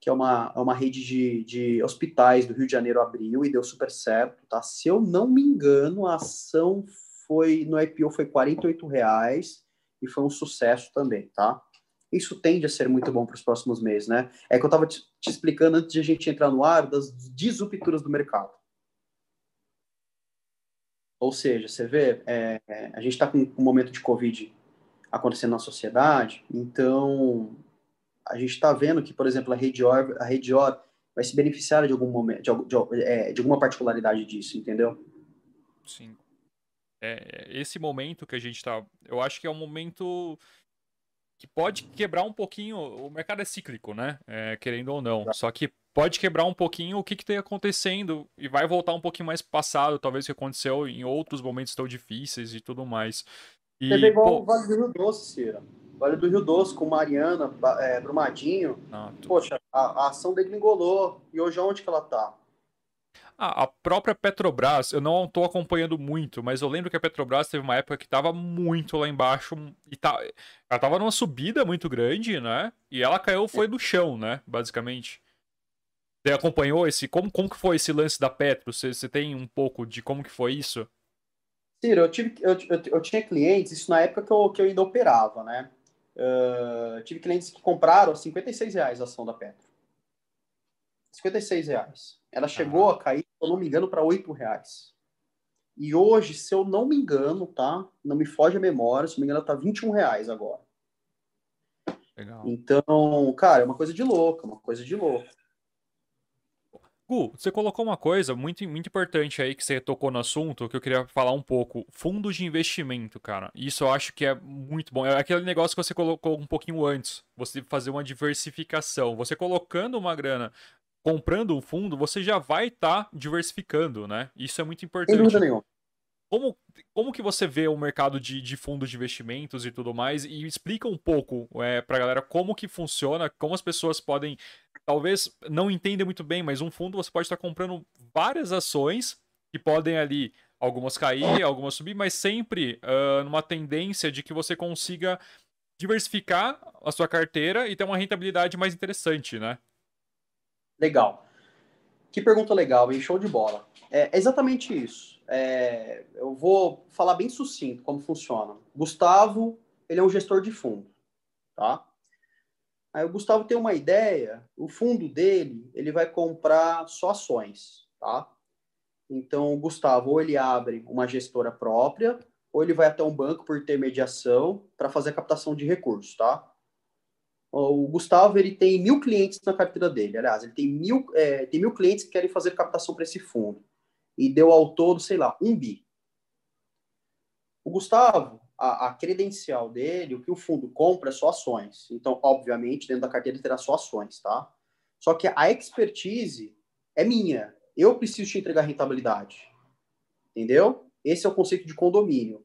que é uma, é uma rede de, de hospitais do Rio de Janeiro, abriu e deu super certo, tá? Se eu não me engano, a ação foi no IPO foi R$ reais e foi um sucesso também, tá? Isso tende a ser muito bom para os próximos meses, né? É que eu estava te, te explicando antes de a gente entrar no ar das disrupturas do mercado. Ou seja, você vê, é, a gente está com um momento de Covid acontecendo na sociedade, então a gente está vendo que, por exemplo, a Redior, a Redior vai se beneficiar de algum momento, de, de, é, de alguma particularidade disso, entendeu? Sim. É, esse momento que a gente está, eu acho que é um momento que pode quebrar um pouquinho. O mercado é cíclico, né? É, querendo ou não. Tá. Só que pode quebrar um pouquinho o que está acontecendo e vai voltar um pouquinho mais passado, talvez o que aconteceu em outros momentos tão difíceis e tudo mais. E, Teve igual pô... o Vale do Rio Doce, Cira. Vale do Rio Doce com Mariana, é, Brumadinho. Ah, tu... Poxa, a, a ação degringolou. E hoje onde que ela tá? Ah, a própria Petrobras, eu não estou acompanhando muito, mas eu lembro que a Petrobras teve uma época que estava muito lá embaixo e tá, ela estava numa subida muito grande, né? E ela caiu foi do chão, né? Basicamente. Você acompanhou esse? Como, como que foi esse lance da Petro? Você, você tem um pouco de como que foi isso? Ciro, eu, tive, eu, eu, eu tinha clientes, isso na época que eu, que eu ainda operava, né? Uh, tive clientes que compraram 56 reais a ação da Petro. 56 reais. Ela chegou ah. a cair, eu não me engano, para 8 reais. E hoje, se eu não me engano, tá? Não me foge a memória, se não me engano, tá 21 reais agora. Legal. Então, cara, é uma coisa de louco, uma coisa de louco. Gu, você colocou uma coisa muito, muito importante aí que você tocou no assunto, que eu queria falar um pouco. Fundos de investimento, cara. Isso eu acho que é muito bom. É aquele negócio que você colocou um pouquinho antes. Você fazer uma diversificação. Você colocando uma grana, comprando um fundo, você já vai estar tá diversificando, né? Isso é muito importante. Sem dúvida nenhuma. Como, como que você vê o mercado de, de fundos de investimentos e tudo mais? E explica um pouco é, para a galera como que funciona, como as pessoas podem, talvez não entendem muito bem, mas um fundo você pode estar comprando várias ações que podem ali, algumas cair, algumas subir, mas sempre uh, numa tendência de que você consiga diversificar a sua carteira e ter uma rentabilidade mais interessante, né? Legal. Que pergunta legal, hein? Show de bola. É exatamente isso. É, eu vou falar bem sucinto como funciona. Gustavo, ele é um gestor de fundo, tá? Aí o Gustavo tem uma ideia, o fundo dele, ele vai comprar só ações, tá? Então, o Gustavo, ou ele abre uma gestora própria, ou ele vai até um banco por intermediação para fazer a captação de recursos, tá? O Gustavo, ele tem mil clientes na carteira dele. Aliás, ele tem mil, é, tem mil clientes que querem fazer captação para esse fundo e deu ao todo, sei lá, um bi. O Gustavo, a, a, credencial dele, o que o fundo compra é só ações. Então, obviamente, dentro da carteira terá só ações, tá? Só que a expertise é minha. Eu preciso te entregar rentabilidade. Entendeu? Esse é o conceito de condomínio.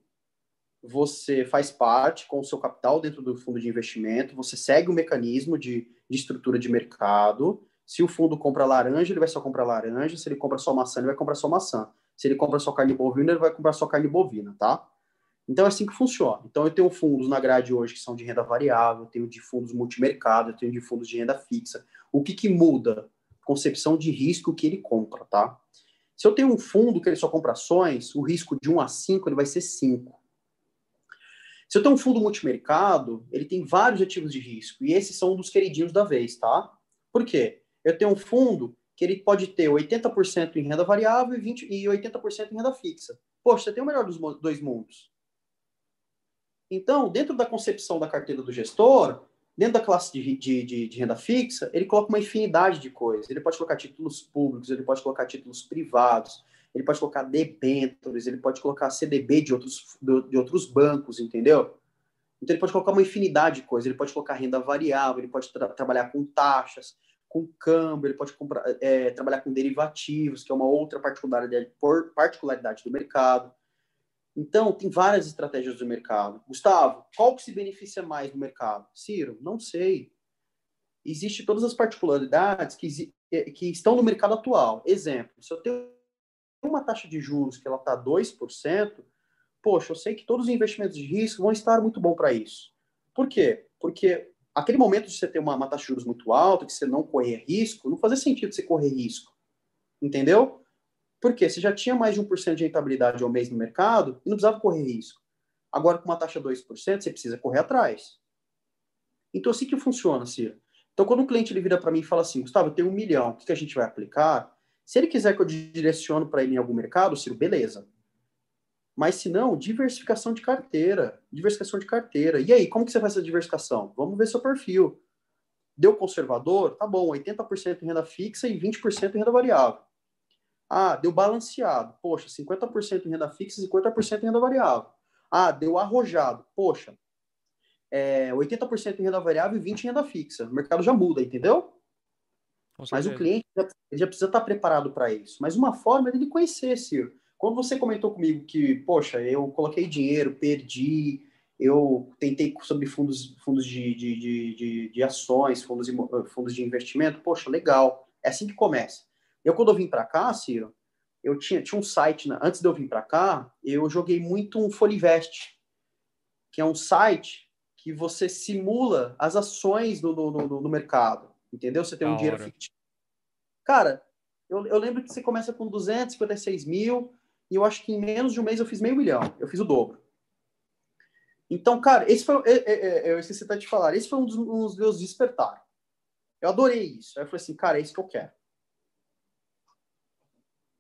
Você faz parte com o seu capital dentro do fundo de investimento, você segue o mecanismo de, de estrutura de mercado, se o fundo compra laranja, ele vai só comprar laranja. Se ele compra só maçã, ele vai comprar só maçã. Se ele compra só carne bovina, ele vai comprar só carne bovina, tá? Então é assim que funciona. Então eu tenho fundos na grade hoje que são de renda variável, eu tenho de fundos multimercado, eu tenho de fundos de renda fixa. O que que muda? Concepção de risco que ele compra, tá? Se eu tenho um fundo que ele só compra ações, o risco de 1 a 5 ele vai ser 5. Se eu tenho um fundo multimercado, ele tem vários ativos de risco, e esses são um dos queridinhos da vez, tá? Por quê? eu tenho um fundo que ele pode ter 80% em renda variável e, 20, e 80% em renda fixa. Poxa, você tem o melhor dos dois mundos. Então, dentro da concepção da carteira do gestor, dentro da classe de, de, de, de, renda fixa, ele coloca uma infinidade de coisas. Ele pode colocar títulos públicos, ele pode colocar títulos privados, ele pode colocar debêntures, ele pode colocar CDB de outros, de outros bancos, entendeu? Então, ele pode colocar uma infinidade de coisas. Ele pode colocar renda variável, ele pode tra trabalhar com taxas, com câmbio, ele pode comprar, é, trabalhar com derivativos, que é uma outra particularidade, particularidade do mercado. Então, tem várias estratégias do mercado. Gustavo, qual que se beneficia mais do mercado? Ciro, não sei. Existem todas as particularidades que, que estão no mercado atual. Exemplo, se eu tenho uma taxa de juros que ela está 2%, poxa, eu sei que todos os investimentos de risco vão estar muito bom para isso. Por quê? Porque aquele momento de você ter uma, uma, taxa de juros muito alta, que você não correr risco, não fazia sentido você correr risco. Entendeu? Porque você já tinha mais de 1% de rentabilidade ao mês no mercado e não precisava correr risco. Agora, com uma taxa de 2%, você precisa correr atrás. Então, assim que funciona, Ciro. Então, quando o cliente ele vira para mim e fala assim, Gustavo, eu tenho um milhão, o que a gente vai aplicar? Se ele quiser que eu direciono para ele em algum mercado, Ciro, beleza. Mas se não, diversificação de carteira. Diversificação de carteira. E aí, como que você faz essa diversificação? Vamos ver seu perfil. Deu conservador? Tá bom, 80% em renda fixa e 20% em renda variável. Ah, deu balanceado. Poxa, 50% em renda fixa e 50% em renda variável. Ah, deu arrojado. Poxa, é, 80% em renda variável e 20% em renda fixa. O mercado já muda, entendeu? Mas o cliente já, já precisa estar preparado para isso. Mas uma forma é ele conhecer, Ciro. Quando você comentou comigo que, poxa, eu coloquei dinheiro, perdi, eu tentei sobre fundos, fundos de, de, de, de ações, fundos, fundos de investimento, poxa, legal. É assim que começa. Eu, quando eu vim para cá, Ciro, eu tinha, tinha um site, né? antes de eu vir para cá, eu joguei muito um Folivest, que é um site que você simula as ações no, no, no mercado, entendeu? Você tem um dinheiro fictício. Cara, eu, eu lembro que você começa com 256 mil, e eu acho que em menos de um mês eu fiz meio milhão. Eu fiz o dobro. Então, cara, esse foi. É, é, é, eu esqueci até de falar. Esse foi um dos, um dos meus despertar. Eu adorei isso. Aí eu falei assim, cara, é isso que eu quero.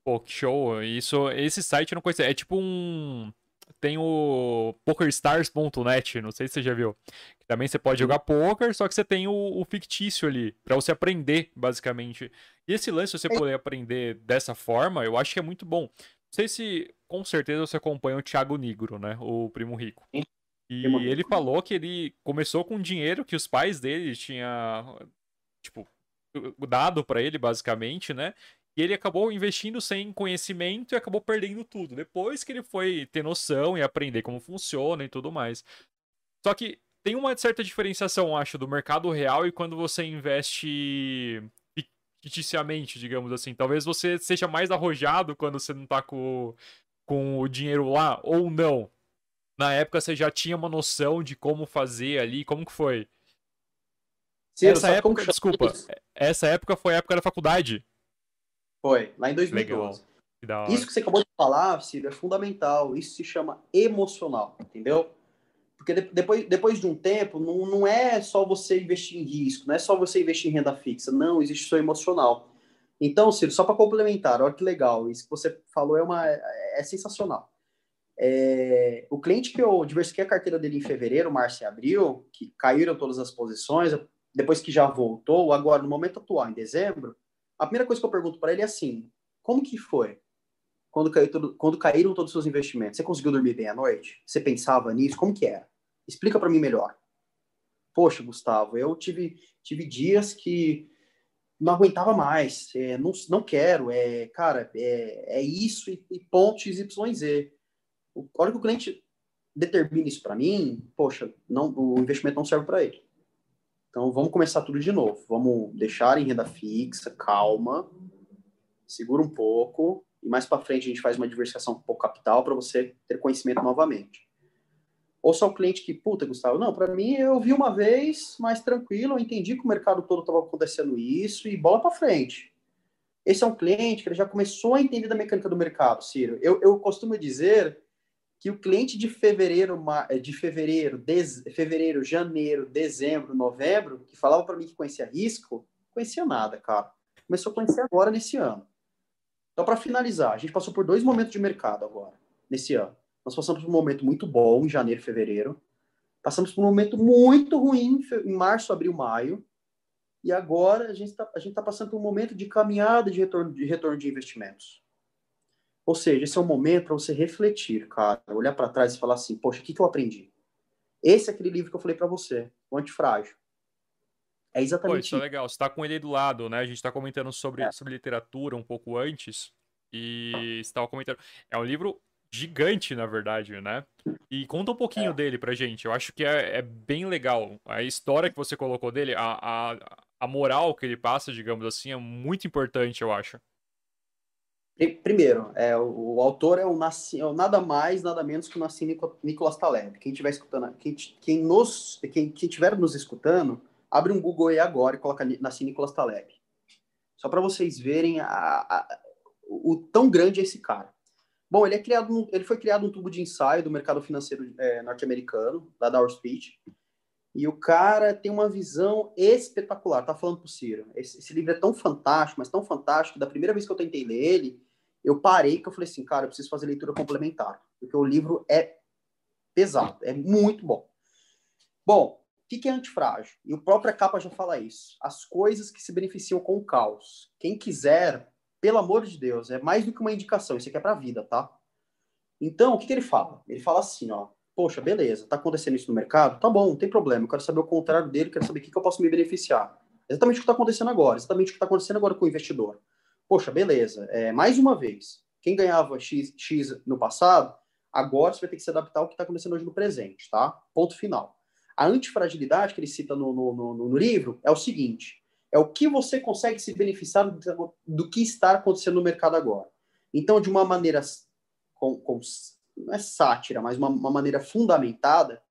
Pô, que show. Isso, esse site eu não conhecia. É tipo um. Tem o PokerStars.net, não sei se você já viu. Também você pode jogar poker, só que você tem o, o fictício ali, para você aprender, basicamente. E esse lance, você poder aprender dessa forma, eu acho que é muito bom. Não sei se, com certeza, você acompanha o Thiago Negro, né? O Primo Rico. E ele falou que ele começou com dinheiro que os pais dele tinham, tipo, dado para ele, basicamente, né? E ele acabou investindo sem conhecimento e acabou perdendo tudo. Depois que ele foi ter noção e aprender como funciona e tudo mais. Só que tem uma certa diferenciação, acho, do mercado real e quando você investe ficticiamente, digamos assim. Talvez você seja mais arrojado quando você não tá com, com o dinheiro lá, ou não. Na época você já tinha uma noção de como fazer ali, como que foi? Sim, essa época, desculpa, essa época foi a época da faculdade. Foi, lá em 2012. Legal. Isso que você acabou de falar, Ciro, é fundamental. Isso se chama emocional, entendeu? Porque depois, depois de um tempo, não, não é só você investir em risco, não é só você investir em renda fixa, não, existe seu emocional. Então, Ciro, só para complementar, olha que legal, isso que você falou é, uma, é sensacional. É, o cliente que eu diversifiquei a carteira dele em fevereiro, março e abril, que caíram todas as posições, depois que já voltou, agora no momento atual, em dezembro, a primeira coisa que eu pergunto para ele é assim: como que foi? Quando, caiu tudo, quando caíram todos os seus investimentos, você conseguiu dormir bem à noite? Você pensava nisso? Como que era? Explica para mim melhor. Poxa, Gustavo, eu tive, tive dias que não aguentava mais, é, não, não quero, é, cara, é, é isso e, e ponto XYZ. A hora que o cliente determina isso para mim, poxa, não, o investimento não serve para ele. Então vamos começar tudo de novo. Vamos deixar em renda fixa, calma, segura um pouco e mais para frente a gente faz uma diversificação por capital para você ter conhecimento novamente. Ou só o cliente que, puta, Gustavo, não, para mim eu vi uma vez mais tranquilo, eu entendi que o mercado todo estava acontecendo isso e bola para frente. Esse é um cliente que ele já começou a entender da mecânica do mercado, Ciro. Eu, eu costumo dizer que o cliente de fevereiro, eh, de fevereiro, fevereiro, janeiro, dezembro, novembro, que falava para mim que conhecia risco, conhecia nada, cara. Começou a conhecer agora nesse ano. Então, para finalizar, a gente passou por dois momentos de mercado agora, nesse ano. Nós passamos por um momento muito bom em janeiro, fevereiro. Passamos por um momento muito ruim em março, abril, maio. E agora a gente está tá passando por um momento de caminhada de retorno de, retorno de investimentos. Ou seja, esse é um momento para você refletir, cara, olhar para trás e falar assim, poxa, o que, que eu aprendi? Esse é aquele livro que eu falei para você, o Antifrágil. É exatamente Pô, isso. é legal. Você está com ele aí do lado, né? A gente está comentando sobre, é. sobre literatura um pouco antes. E estava comentando. É um livro gigante, na verdade, né? E conta um pouquinho é. dele pra gente. Eu acho que é, é, bem legal. A história que você colocou dele, a, a, a moral que ele passa, digamos assim, é muito importante, eu acho. Primeiro, é, o, o autor é o, Nassim, é nada mais, nada menos que o Nassim Nicolas Taleb. Quem estiver escutando, quem, quem, nos, quem, quem tiver nos escutando, abre um Google aí agora e coloca Nassim Nicolas Taleb. Só para vocês verem a, a, o, tão grande é esse cara. Bom, ele, é criado, ele foi criado um tubo de ensaio do mercado financeiro é, norte-americano, da Dow Street, e o cara tem uma visão espetacular. Tá falando pro Ciro. Esse, esse, livro é tão fantástico, mas tão fantástico. Da primeira vez que eu tentei ler ele, eu parei que eu falei assim, cara, eu preciso fazer leitura complementar, porque o livro é pesado, é muito bom. Bom, o que é antifrágil? E o próprio capa já fala isso. As coisas que se beneficiam com o caos. Quem quiser, pelo amor de Deus, é mais do que uma indicação, isso aqui é para a vida, tá? Então, o que, que ele fala? Ele fala assim, ó, poxa, beleza, tá acontecendo isso no mercado? Tá bom, não tem problema, eu quero saber o contrário dele, quero saber o que, que eu posso me beneficiar. Exatamente o que está acontecendo agora, exatamente o que está acontecendo agora com o investidor. Poxa, beleza. É, mais uma vez, quem ganhava X, X no passado, agora você vai ter que se adaptar ao que está acontecendo hoje no presente, tá? Ponto final. A antifragilidade que ele cita no, no, no, no livro é o seguinte: é o que você consegue se beneficiar do, do, que está acontecendo no mercado agora. Então, de uma maneira com, com não é sátira, mas uma, uma maneira fundamentada,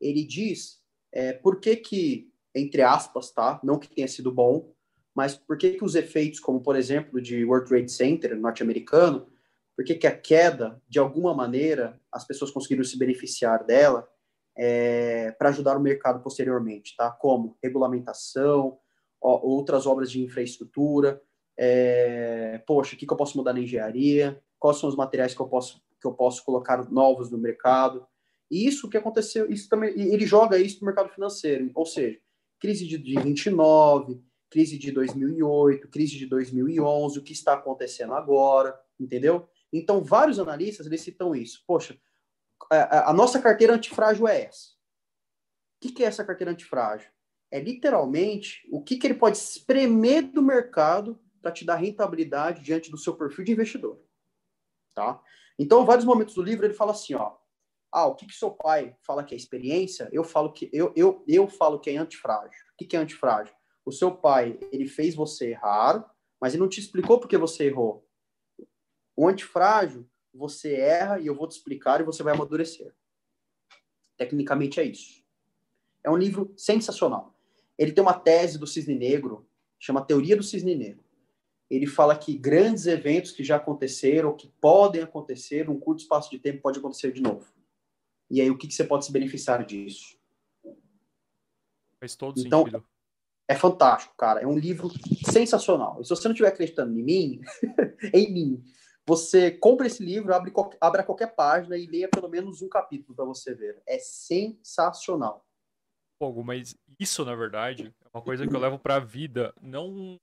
ele diz é, por que que, entre aspas, tá? Não que tenha sido bom, mas por que, que os efeitos, como por exemplo de World Trade Center norte-americano, por que, que a queda, de alguma maneira, as pessoas conseguiram se beneficiar dela é, para ajudar o mercado posteriormente, tá? Como regulamentação, ó, outras obras de infraestrutura, é, poxa, o que, que eu posso mudar na engenharia, quais são os materiais que eu posso que eu posso colocar novos no mercado. E isso que aconteceu, isso também, ele joga isso no mercado financeiro, ou seja, crise de 29, crise de 2008, crise de 2011, o que está acontecendo agora, entendeu? Então, vários analistas eles citam isso. Poxa, a, a nossa carteira antifrágil é essa. O que, que é essa carteira antifrágil? É literalmente o que, que ele pode espremer do mercado para te dar rentabilidade diante do seu perfil de investidor. Tá? Então, vários momentos do livro ele fala assim, ó, ah, o que, que seu pai fala que é experiência, eu falo que eu, eu, eu falo que é antifrágil. O que, que é antifrágil? O seu pai, ele fez você errar, mas ele não te explicou por que você errou. O antifrágil, você erra e eu vou te explicar e você vai amadurecer. Tecnicamente é isso. É um livro sensacional. Ele tem uma tese do cisne negro, chama Teoria do Cisne Negro. Ele fala que grandes eventos que já aconteceram, que podem acontecer, num curto espaço de tempo, pode acontecer de novo. E aí, o que, que você pode se beneficiar disso? Faz todo então, sentido. É fantástico, cara. É um livro sensacional. E se você não estiver acreditando em mim, em mim, você compra esse livro, abre, abre qualquer página e leia pelo menos um capítulo para você ver. É sensacional. Fogo, mas isso, na verdade, é uma coisa que eu levo para a vida, não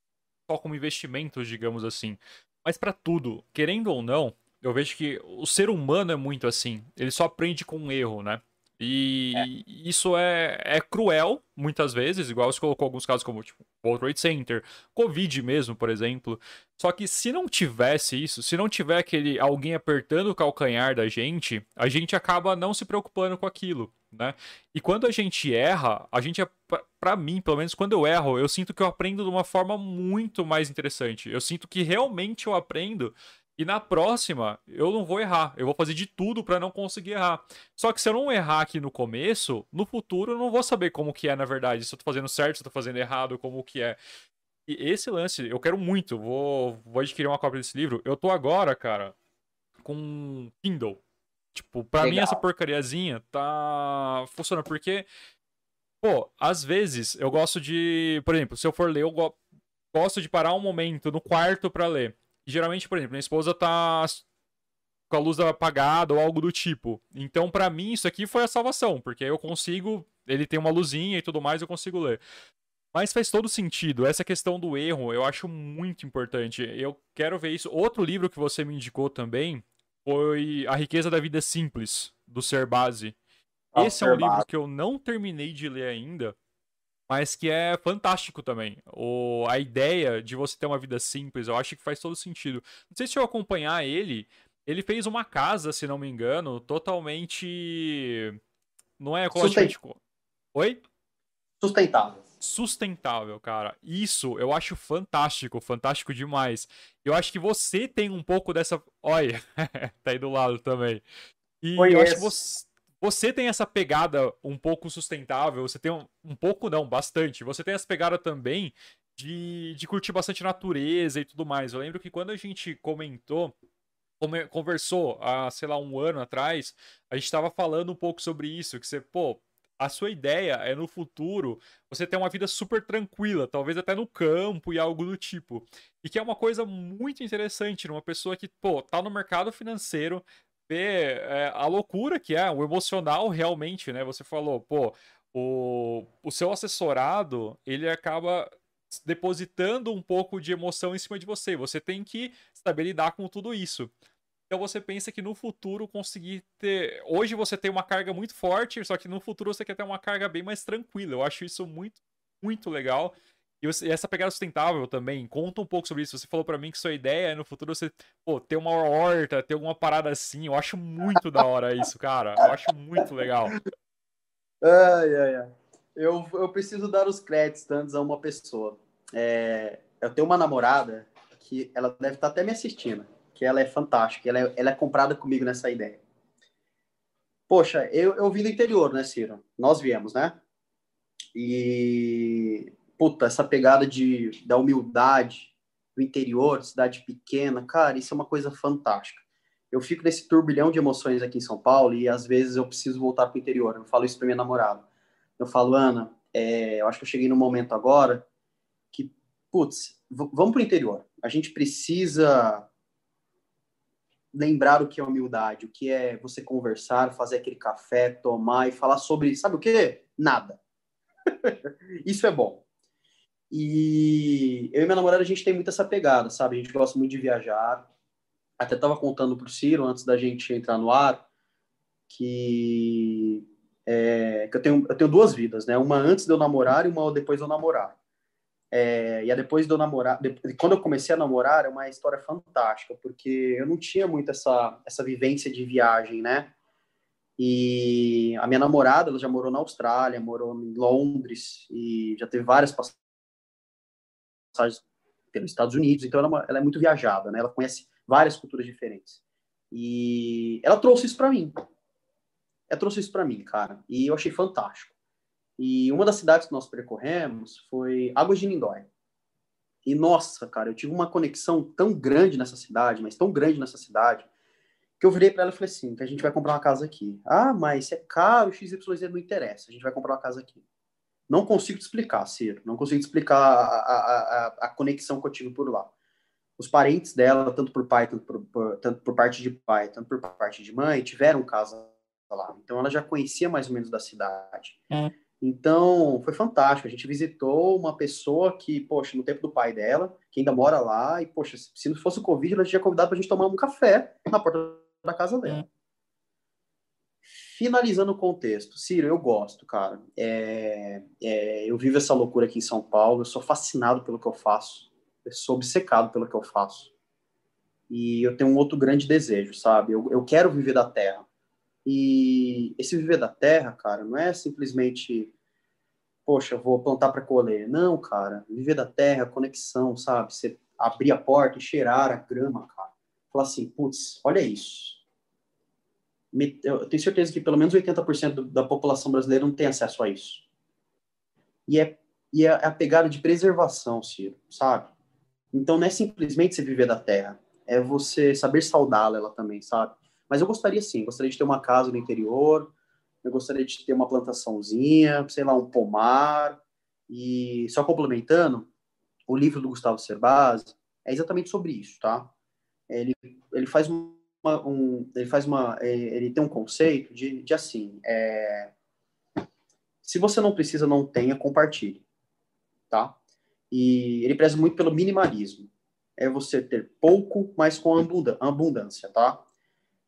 só como investimentos, digamos assim, mas para tudo. Querendo ou não, eu vejo que o ser humano é muito assim. Ele só aprende com um erro, né? E é. isso é, é cruel, muitas vezes, igual você colocou alguns casos como tipo, World Trade Center, Covid mesmo, por exemplo. Só que se não tivesse isso, se não tiver aquele alguém apertando o calcanhar da gente, a gente acaba não se preocupando com aquilo, né? E quando a gente erra, a gente, é, para mim, pelo menos quando eu erro, eu sinto que eu aprendo de uma forma muito mais interessante. Eu sinto que realmente eu aprendo e na próxima, eu não vou errar. Eu vou fazer de tudo para não conseguir errar. Só que se eu não errar aqui no começo, no futuro eu não vou saber como que é na verdade. Se eu tô fazendo certo, se eu tô fazendo errado, como que é. E esse lance, eu quero muito. Vou, vou adquirir uma cópia desse livro. Eu tô agora, cara, com Kindle. Tipo, pra Legal. mim essa porcariazinha tá funcionando. Porque, pô, às vezes eu gosto de. Por exemplo, se eu for ler, eu gosto de parar um momento no quarto para ler geralmente, por exemplo, minha esposa tá com a luz apagada ou algo do tipo. Então, para mim, isso aqui foi a salvação, porque eu consigo, ele tem uma luzinha e tudo mais, eu consigo ler. Mas faz todo sentido. Essa questão do erro, eu acho muito importante. Eu quero ver isso. Outro livro que você me indicou também foi A Riqueza da Vida Simples, do Ser Base. Ah, Esse é um livro que eu não terminei de ler ainda, mas que é fantástico também. O, a ideia de você ter uma vida simples, eu acho que faz todo sentido. Não sei se eu acompanhar ele, ele fez uma casa, se não me engano, totalmente. Não é ecologicamente. Oi? Sustentável. Sustentável, cara. Isso eu acho fantástico, fantástico demais. Eu acho que você tem um pouco dessa. Olha, tá aí do lado também. E Conheço. eu acho que você você tem essa pegada um pouco sustentável, você tem um, um pouco não, bastante. Você tem essa pegada também de, de curtir bastante natureza e tudo mais. Eu lembro que quando a gente comentou, conversou há, sei lá, um ano atrás, a gente estava falando um pouco sobre isso, que você, pô, a sua ideia é no futuro você ter uma vida super tranquila, talvez até no campo e algo do tipo. E que é uma coisa muito interessante numa pessoa que, pô, tá no mercado financeiro, ver é, a loucura que é, o emocional realmente, né? Você falou, pô, o, o seu assessorado, ele acaba depositando um pouco de emoção em cima de você. Você tem que saber lidar com tudo isso. Então você pensa que no futuro conseguir ter. Hoje você tem uma carga muito forte, só que no futuro você quer ter uma carga bem mais tranquila. Eu acho isso muito, muito legal. E essa pegada sustentável também, conta um pouco sobre isso. Você falou para mim que sua ideia é no futuro você pô, ter uma horta, ter alguma parada assim. Eu acho muito da hora isso, cara. Eu acho muito legal. Ai, ai, ai. Eu, eu preciso dar os créditos antes a uma pessoa. É, eu tenho uma namorada que ela deve estar até me assistindo, que ela é fantástica, ela é, ela é comprada comigo nessa ideia. Poxa, eu, eu vim do interior, né, Ciro? Nós viemos, né? E puta, essa pegada de, da humildade do interior, cidade pequena, cara, isso é uma coisa fantástica. Eu fico nesse turbilhão de emoções aqui em São Paulo e às vezes eu preciso voltar para o interior. Eu falo isso para minha namorada. Eu falo, Ana, é, eu acho que eu cheguei no momento agora que, putz, vamos para o interior. A gente precisa lembrar o que é humildade, o que é você conversar, fazer aquele café, tomar e falar sobre, sabe o quê? Nada. Isso é bom. E eu e minha namorada, a gente tem muito essa pegada, sabe? A gente gosta muito de viajar. Até estava contando para o Ciro, antes da gente entrar no ar, que, é, que eu, tenho, eu tenho duas vidas, né? Uma antes de eu namorar e uma depois de eu namorar. É, e a depois de eu namorar, de, quando eu comecei a namorar, é uma história fantástica, porque eu não tinha muito essa, essa vivência de viagem, né? E a minha namorada, ela já morou na Austrália, morou em Londres e já teve várias passagens pelos Estados Unidos, então ela é, uma, ela é muito viajada, né? Ela conhece várias culturas diferentes. E ela trouxe isso para mim. Ela trouxe isso para mim, cara, e eu achei fantástico. E uma das cidades que nós percorremos foi Águas de Lindóia. E nossa, cara, eu tive uma conexão tão grande nessa cidade, mas tão grande nessa cidade, que eu virei para ela e falei assim, que a gente vai comprar uma casa aqui. Ah, mas é caro, XYZ não interessa, a gente vai comprar uma casa aqui. Não consigo te explicar, Ciro, não consigo te explicar a, a, a, a conexão que eu tive por lá. Os parentes dela, tanto por pai, tanto por, por, tanto por parte de pai, tanto por parte de mãe, tiveram casa lá. Então ela já conhecia mais ou menos da cidade. É. Então, foi fantástico. A gente visitou uma pessoa que, poxa, no tempo do pai dela, que ainda mora lá, e, poxa, se não fosse o Covid, ela tinha convidado para a gente tomar um café na porta da casa dela. É. Finalizando o contexto, Ciro, eu gosto, cara. É, é, eu vivo essa loucura aqui em São Paulo, eu sou fascinado pelo que eu faço, eu sou obcecado pelo que eu faço. E eu tenho um outro grande desejo, sabe? Eu, eu quero viver da terra. E esse viver da terra, cara, não é simplesmente, poxa, vou plantar para colher. Não, cara, viver da terra, conexão, sabe? Você abrir a porta e cheirar a grama, cara. Falar assim, putz, olha isso. Eu tenho certeza que pelo menos 80% da população brasileira não tem acesso a isso. E é, e é a pegada de preservação, Ciro, sabe? Então não é simplesmente você viver da terra, é você saber saudá-la ela também, sabe? Mas eu gostaria sim, gostaria de ter uma casa no interior, eu gostaria de ter uma plantaçãozinha, sei lá, um pomar. E só complementando, o livro do Gustavo Cerbasi é exatamente sobre isso, tá? Ele, ele faz um, ele faz uma, é, ele tem um conceito de, de assim, é, se você não precisa, não tenha, compartilhe, tá? E ele preza muito pelo minimalismo. É você ter pouco, mas com abundância, tá?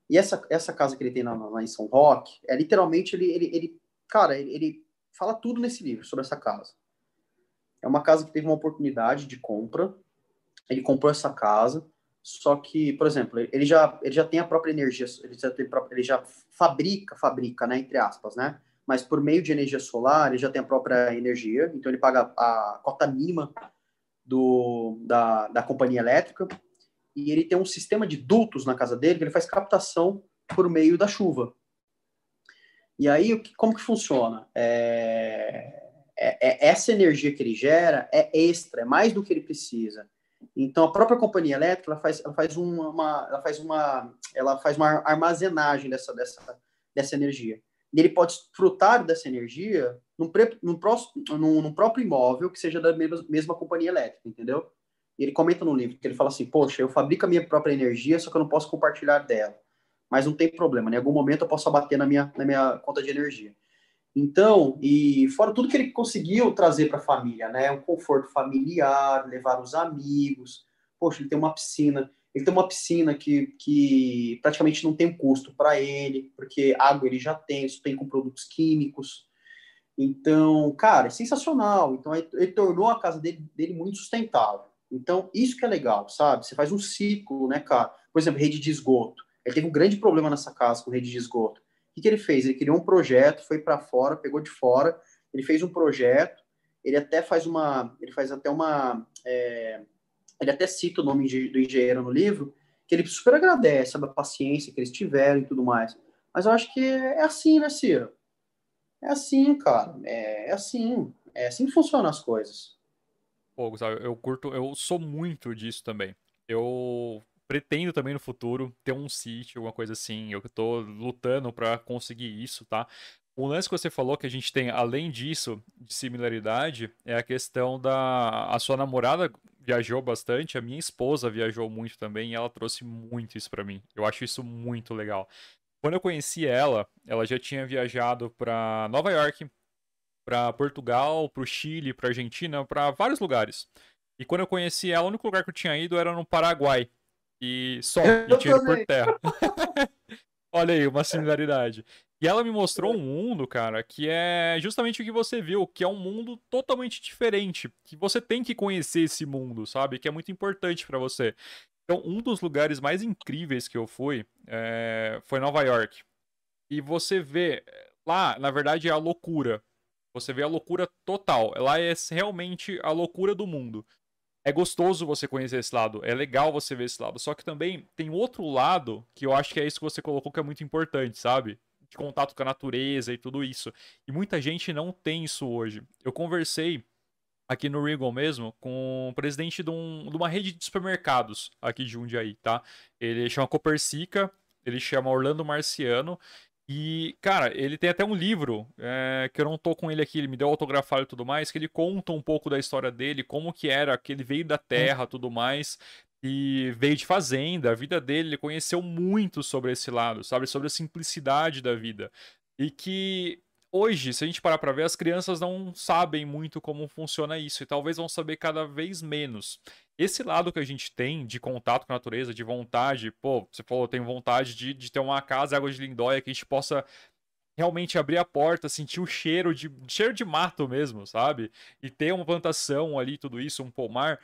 E essa, essa casa que ele tem lá em São Roque, é literalmente ele, ele, ele cara, ele, ele, fala tudo nesse livro sobre essa casa. É uma casa que teve uma oportunidade de compra. Ele comprou essa casa, só que, por exemplo, ele já, ele já tem a própria energia, ele já, tem, ele já fabrica, fabrica, né, entre aspas, né? Mas por meio de energia solar, ele já tem a própria energia, então ele paga a cota mínima do, da, da companhia elétrica e ele tem um sistema de dutos na casa dele que ele faz captação por meio da chuva. E aí, como que funciona? É, é, é, essa energia que ele gera é extra, é mais do que ele precisa. Então, a própria companhia elétrica ela faz, ela faz, uma, uma, ela faz, uma, ela faz uma armazenagem dessa, dessa, dessa energia. E ele pode desfrutar dessa energia num, num, próximo, num próprio imóvel que seja da mesma, mesma companhia elétrica, entendeu? E ele comenta no livro que ele fala assim: Poxa, eu fabrico a minha própria energia, só que eu não posso compartilhar dela. Mas não tem problema, né? em algum momento eu posso abater na minha, na minha conta de energia. Então, e fora tudo que ele conseguiu trazer para a família, né? Um conforto familiar, levar os amigos. Poxa, ele tem uma piscina. Ele tem uma piscina que, que praticamente não tem custo para ele, porque água ele já tem, isso tem com produtos químicos. Então, cara, é sensacional. Então, ele, tornou a casa dele, dele muito sustentável. Então, isso que é legal, sabe? Você faz um ciclo, né, cara? Por exemplo, rede de esgoto. Ele teve um grande problema nessa casa com rede de esgoto. Que, que ele fez? Ele criou um projeto, foi para fora, pegou de fora, ele fez um projeto, ele até faz uma, ele faz até uma, é, ele até cita o nome do engenheiro no livro, que ele super agradece, a paciência que eles tiveram e tudo mais. Mas eu acho que é assim, né, Ciro? É assim, cara. É, é assim. É assim que funcionam as coisas. Pô, Gustavo, eu curto, eu sou muito disso também. Eu pretendo também no futuro ter um sítio, alguma coisa assim. Eu tô lutando para conseguir isso, tá? O lance que você falou que a gente tem, além disso, de similaridade, é a questão da. A sua namorada viajou bastante, a minha esposa viajou muito também e ela trouxe muito isso para mim. Eu acho isso muito legal. Quando eu conheci ela, ela já tinha viajado para Nova York, para Portugal, para o Chile, para Argentina, para vários lugares. E quando eu conheci ela, o único lugar que eu tinha ido era no Paraguai. E só, e tiro por terra. Olha aí, uma similaridade. E ela me mostrou um mundo, cara, que é justamente o que você viu, que é um mundo totalmente diferente, que você tem que conhecer esse mundo, sabe? Que é muito importante para você. Então, um dos lugares mais incríveis que eu fui é... foi Nova York. E você vê lá, na verdade, é a loucura. Você vê a loucura total. Lá é realmente a loucura do mundo é gostoso você conhecer esse lado, é legal você ver esse lado. Só que também tem outro lado que eu acho que é isso que você colocou que é muito importante, sabe? De contato com a natureza e tudo isso. E muita gente não tem isso hoje. Eu conversei aqui no Regal mesmo com o presidente de, um, de uma rede de supermercados aqui de Jundiaí, tá? Ele chama Copersica, ele chama Orlando Marciano e, cara, ele tem até um livro, é, que eu não tô com ele aqui, ele me deu autografado e tudo mais, que ele conta um pouco da história dele, como que era, que ele veio da terra tudo mais, e veio de fazenda, a vida dele, ele conheceu muito sobre esse lado, sabe? Sobre a simplicidade da vida. E que hoje, se a gente parar para ver, as crianças não sabem muito como funciona isso e talvez vão saber cada vez menos. Esse lado que a gente tem de contato com a natureza, de vontade, pô, você falou, tem vontade de, de ter uma casa, água de lindóia, que a gente possa realmente abrir a porta, sentir o cheiro de cheiro de mato mesmo, sabe? E ter uma plantação ali, tudo isso, um pomar.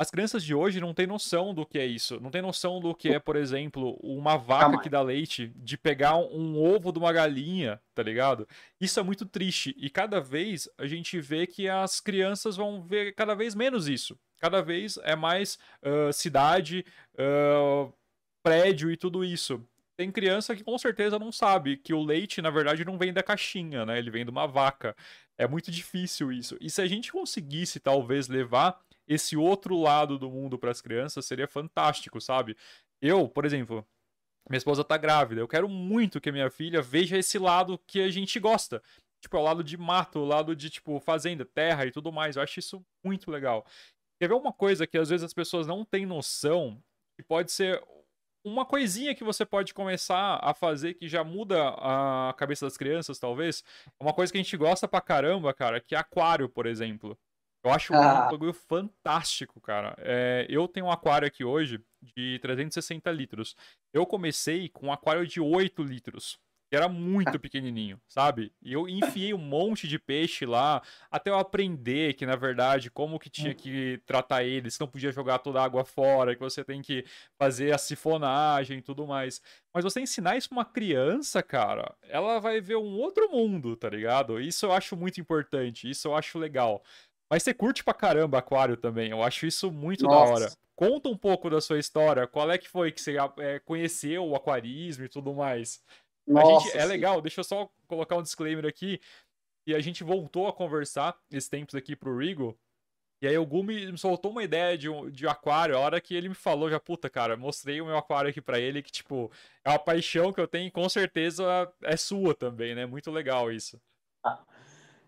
As crianças de hoje não têm noção do que é isso. Não tem noção do que é, por exemplo, uma vaca que dá leite, de pegar um ovo de uma galinha, tá ligado? Isso é muito triste. E cada vez a gente vê que as crianças vão ver cada vez menos isso. Cada vez é mais uh, cidade, uh, prédio e tudo isso. Tem criança que com certeza não sabe que o leite, na verdade, não vem da caixinha, né? Ele vem de uma vaca. É muito difícil isso. E se a gente conseguisse, talvez, levar esse outro lado do mundo para as crianças seria fantástico, sabe? Eu, por exemplo, minha esposa tá grávida. Eu quero muito que a minha filha veja esse lado que a gente gosta. Tipo, é o lado de mato, o lado de, tipo, fazenda, terra e tudo mais. Eu acho isso muito legal. Quer ver uma coisa que às vezes as pessoas não têm noção, que pode ser uma coisinha que você pode começar a fazer que já muda a cabeça das crianças, talvez. Uma coisa que a gente gosta pra caramba, cara, que é aquário, por exemplo. Eu acho ah. um bagulho fantástico, cara. É, eu tenho um aquário aqui hoje de 360 litros. Eu comecei com um aquário de 8 litros, que era muito pequenininho, sabe? E eu enfiei um monte de peixe lá, até eu aprender que, na verdade, como que tinha que tratar eles, que não podia jogar toda a água fora, que você tem que fazer a sifonagem e tudo mais. Mas você ensinar isso pra uma criança, cara, ela vai ver um outro mundo, tá ligado? Isso eu acho muito importante, isso eu acho legal. Mas você curte pra caramba aquário também. Eu acho isso muito Nossa. da hora. Conta um pouco da sua história. Qual é que foi que você é, conheceu o aquarismo e tudo mais? Nossa, gente, é legal, deixa eu só colocar um disclaimer aqui. E a gente voltou a conversar esses tempos aqui pro Rigo. E aí o Gumi me soltou uma ideia de, de aquário. A hora que ele me falou, já, puta, cara, mostrei o meu aquário aqui para ele, que, tipo, é uma paixão que eu tenho e com certeza é sua também, né? Muito legal isso.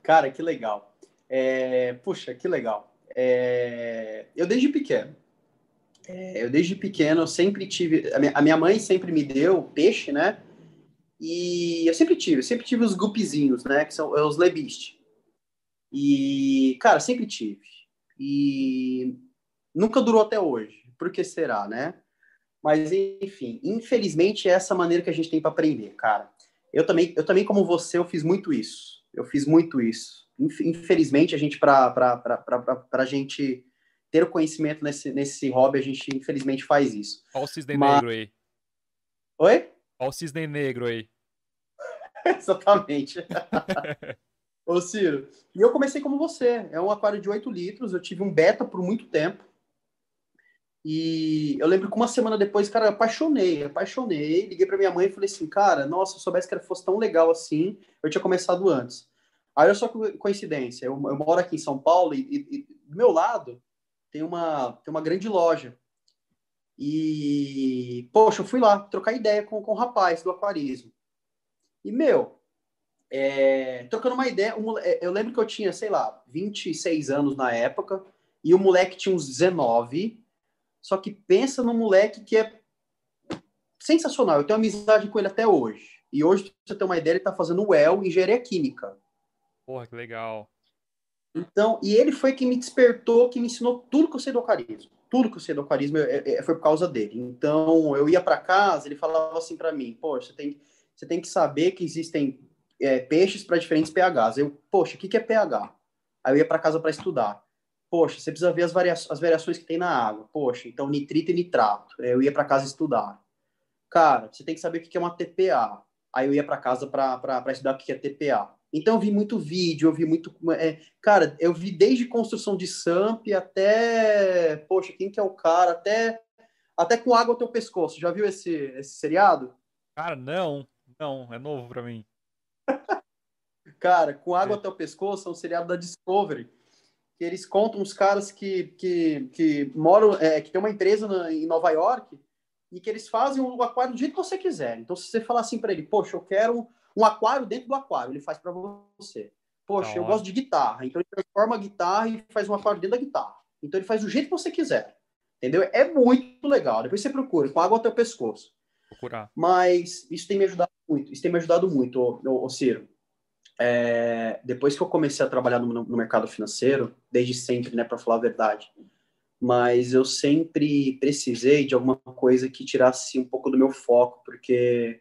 Cara, que legal. É, puxa, que legal. É, eu desde pequeno, é, eu desde pequeno sempre tive, a minha, a minha, mãe sempre me deu peixe, né? E eu sempre tive, sempre tive os gupizinhos, né? Que são os lebiste. E, cara, sempre tive. E nunca durou até hoje. Por que será, né? Mas, enfim, infelizmente é essa maneira que a gente tem para aprender, cara. Eu também, eu também, como você, eu fiz muito isso. Eu fiz muito isso infelizmente, a gente, para a gente ter o conhecimento nesse, nesse hobby, a gente, infelizmente, faz isso. Olha o cisne Mas... negro aí. Oi? Olha o cisne negro aí. Exatamente. Ô, Ciro, e eu comecei como você. É um aquário de 8 litros. Eu tive um beta por muito tempo. E eu lembro que uma semana depois, cara, eu apaixonei, apaixonei. Liguei para minha mãe e falei assim, cara, nossa, se eu soubesse que fosse tão legal assim, eu tinha começado antes. Aí olha só que coincidência, eu, eu moro aqui em São Paulo e, e, e, do meu lado tem uma, tem uma grande loja. E, poxa, eu fui lá trocar ideia com, com o rapaz do aquarismo. E, meu, é, trocando uma ideia, um, é, eu lembro que eu tinha, sei lá, 26 anos na época, E o moleque tinha uns 19. Só que pensa no moleque que é sensacional. Eu tenho amizade com ele até hoje. E hoje, pra você ter uma ideia, ele tá fazendo UEL, Engenharia Química. Porra, que legal. Então, e ele foi quem me despertou, que me ensinou tudo que eu sei do aquarismo. Tudo que eu sei do aquarismo é, é, foi por causa dele. Então, eu ia para casa, ele falava assim para mim: Poxa, você tem, você tem que saber que existem é, peixes para diferentes pHs. Eu, poxa, o que, que é pH? Aí eu ia para casa para estudar. Poxa, você precisa ver as, varia as variações que tem na água. Poxa, então nitrito e nitrato. Eu ia para casa estudar. Cara, você tem que saber o que é uma TPA. Aí eu ia para casa para estudar o que é TPA. Então eu vi muito vídeo, eu vi muito. É, cara, eu vi desde construção de SAMP até. Poxa, quem que é o cara? Até, até com água ao teu pescoço. Já viu esse, esse seriado? Cara, não. Não, é novo para mim. cara, com água é. até o pescoço é um seriado da Discovery. Que eles contam uns caras que, que, que moram. É, que tem uma empresa na, em Nova York e que eles fazem o aquário do jeito que você quiser. Então, se você falar assim para ele, poxa, eu quero um aquário dentro do aquário, ele faz para você. Poxa, eu gosto de guitarra, então ele transforma a guitarra e faz um aquário dentro da guitarra. Então ele faz do jeito que você quiser. Entendeu? É muito legal. Depois você procura, com água até o pescoço. Procurar. Mas isso tem me ajudado muito. Isso tem me ajudado muito, ô, ô, ô Ciro. É, depois que eu comecei a trabalhar no, no mercado financeiro, desde sempre, né, para falar a verdade, mas eu sempre precisei de alguma coisa que tirasse um pouco do meu foco, porque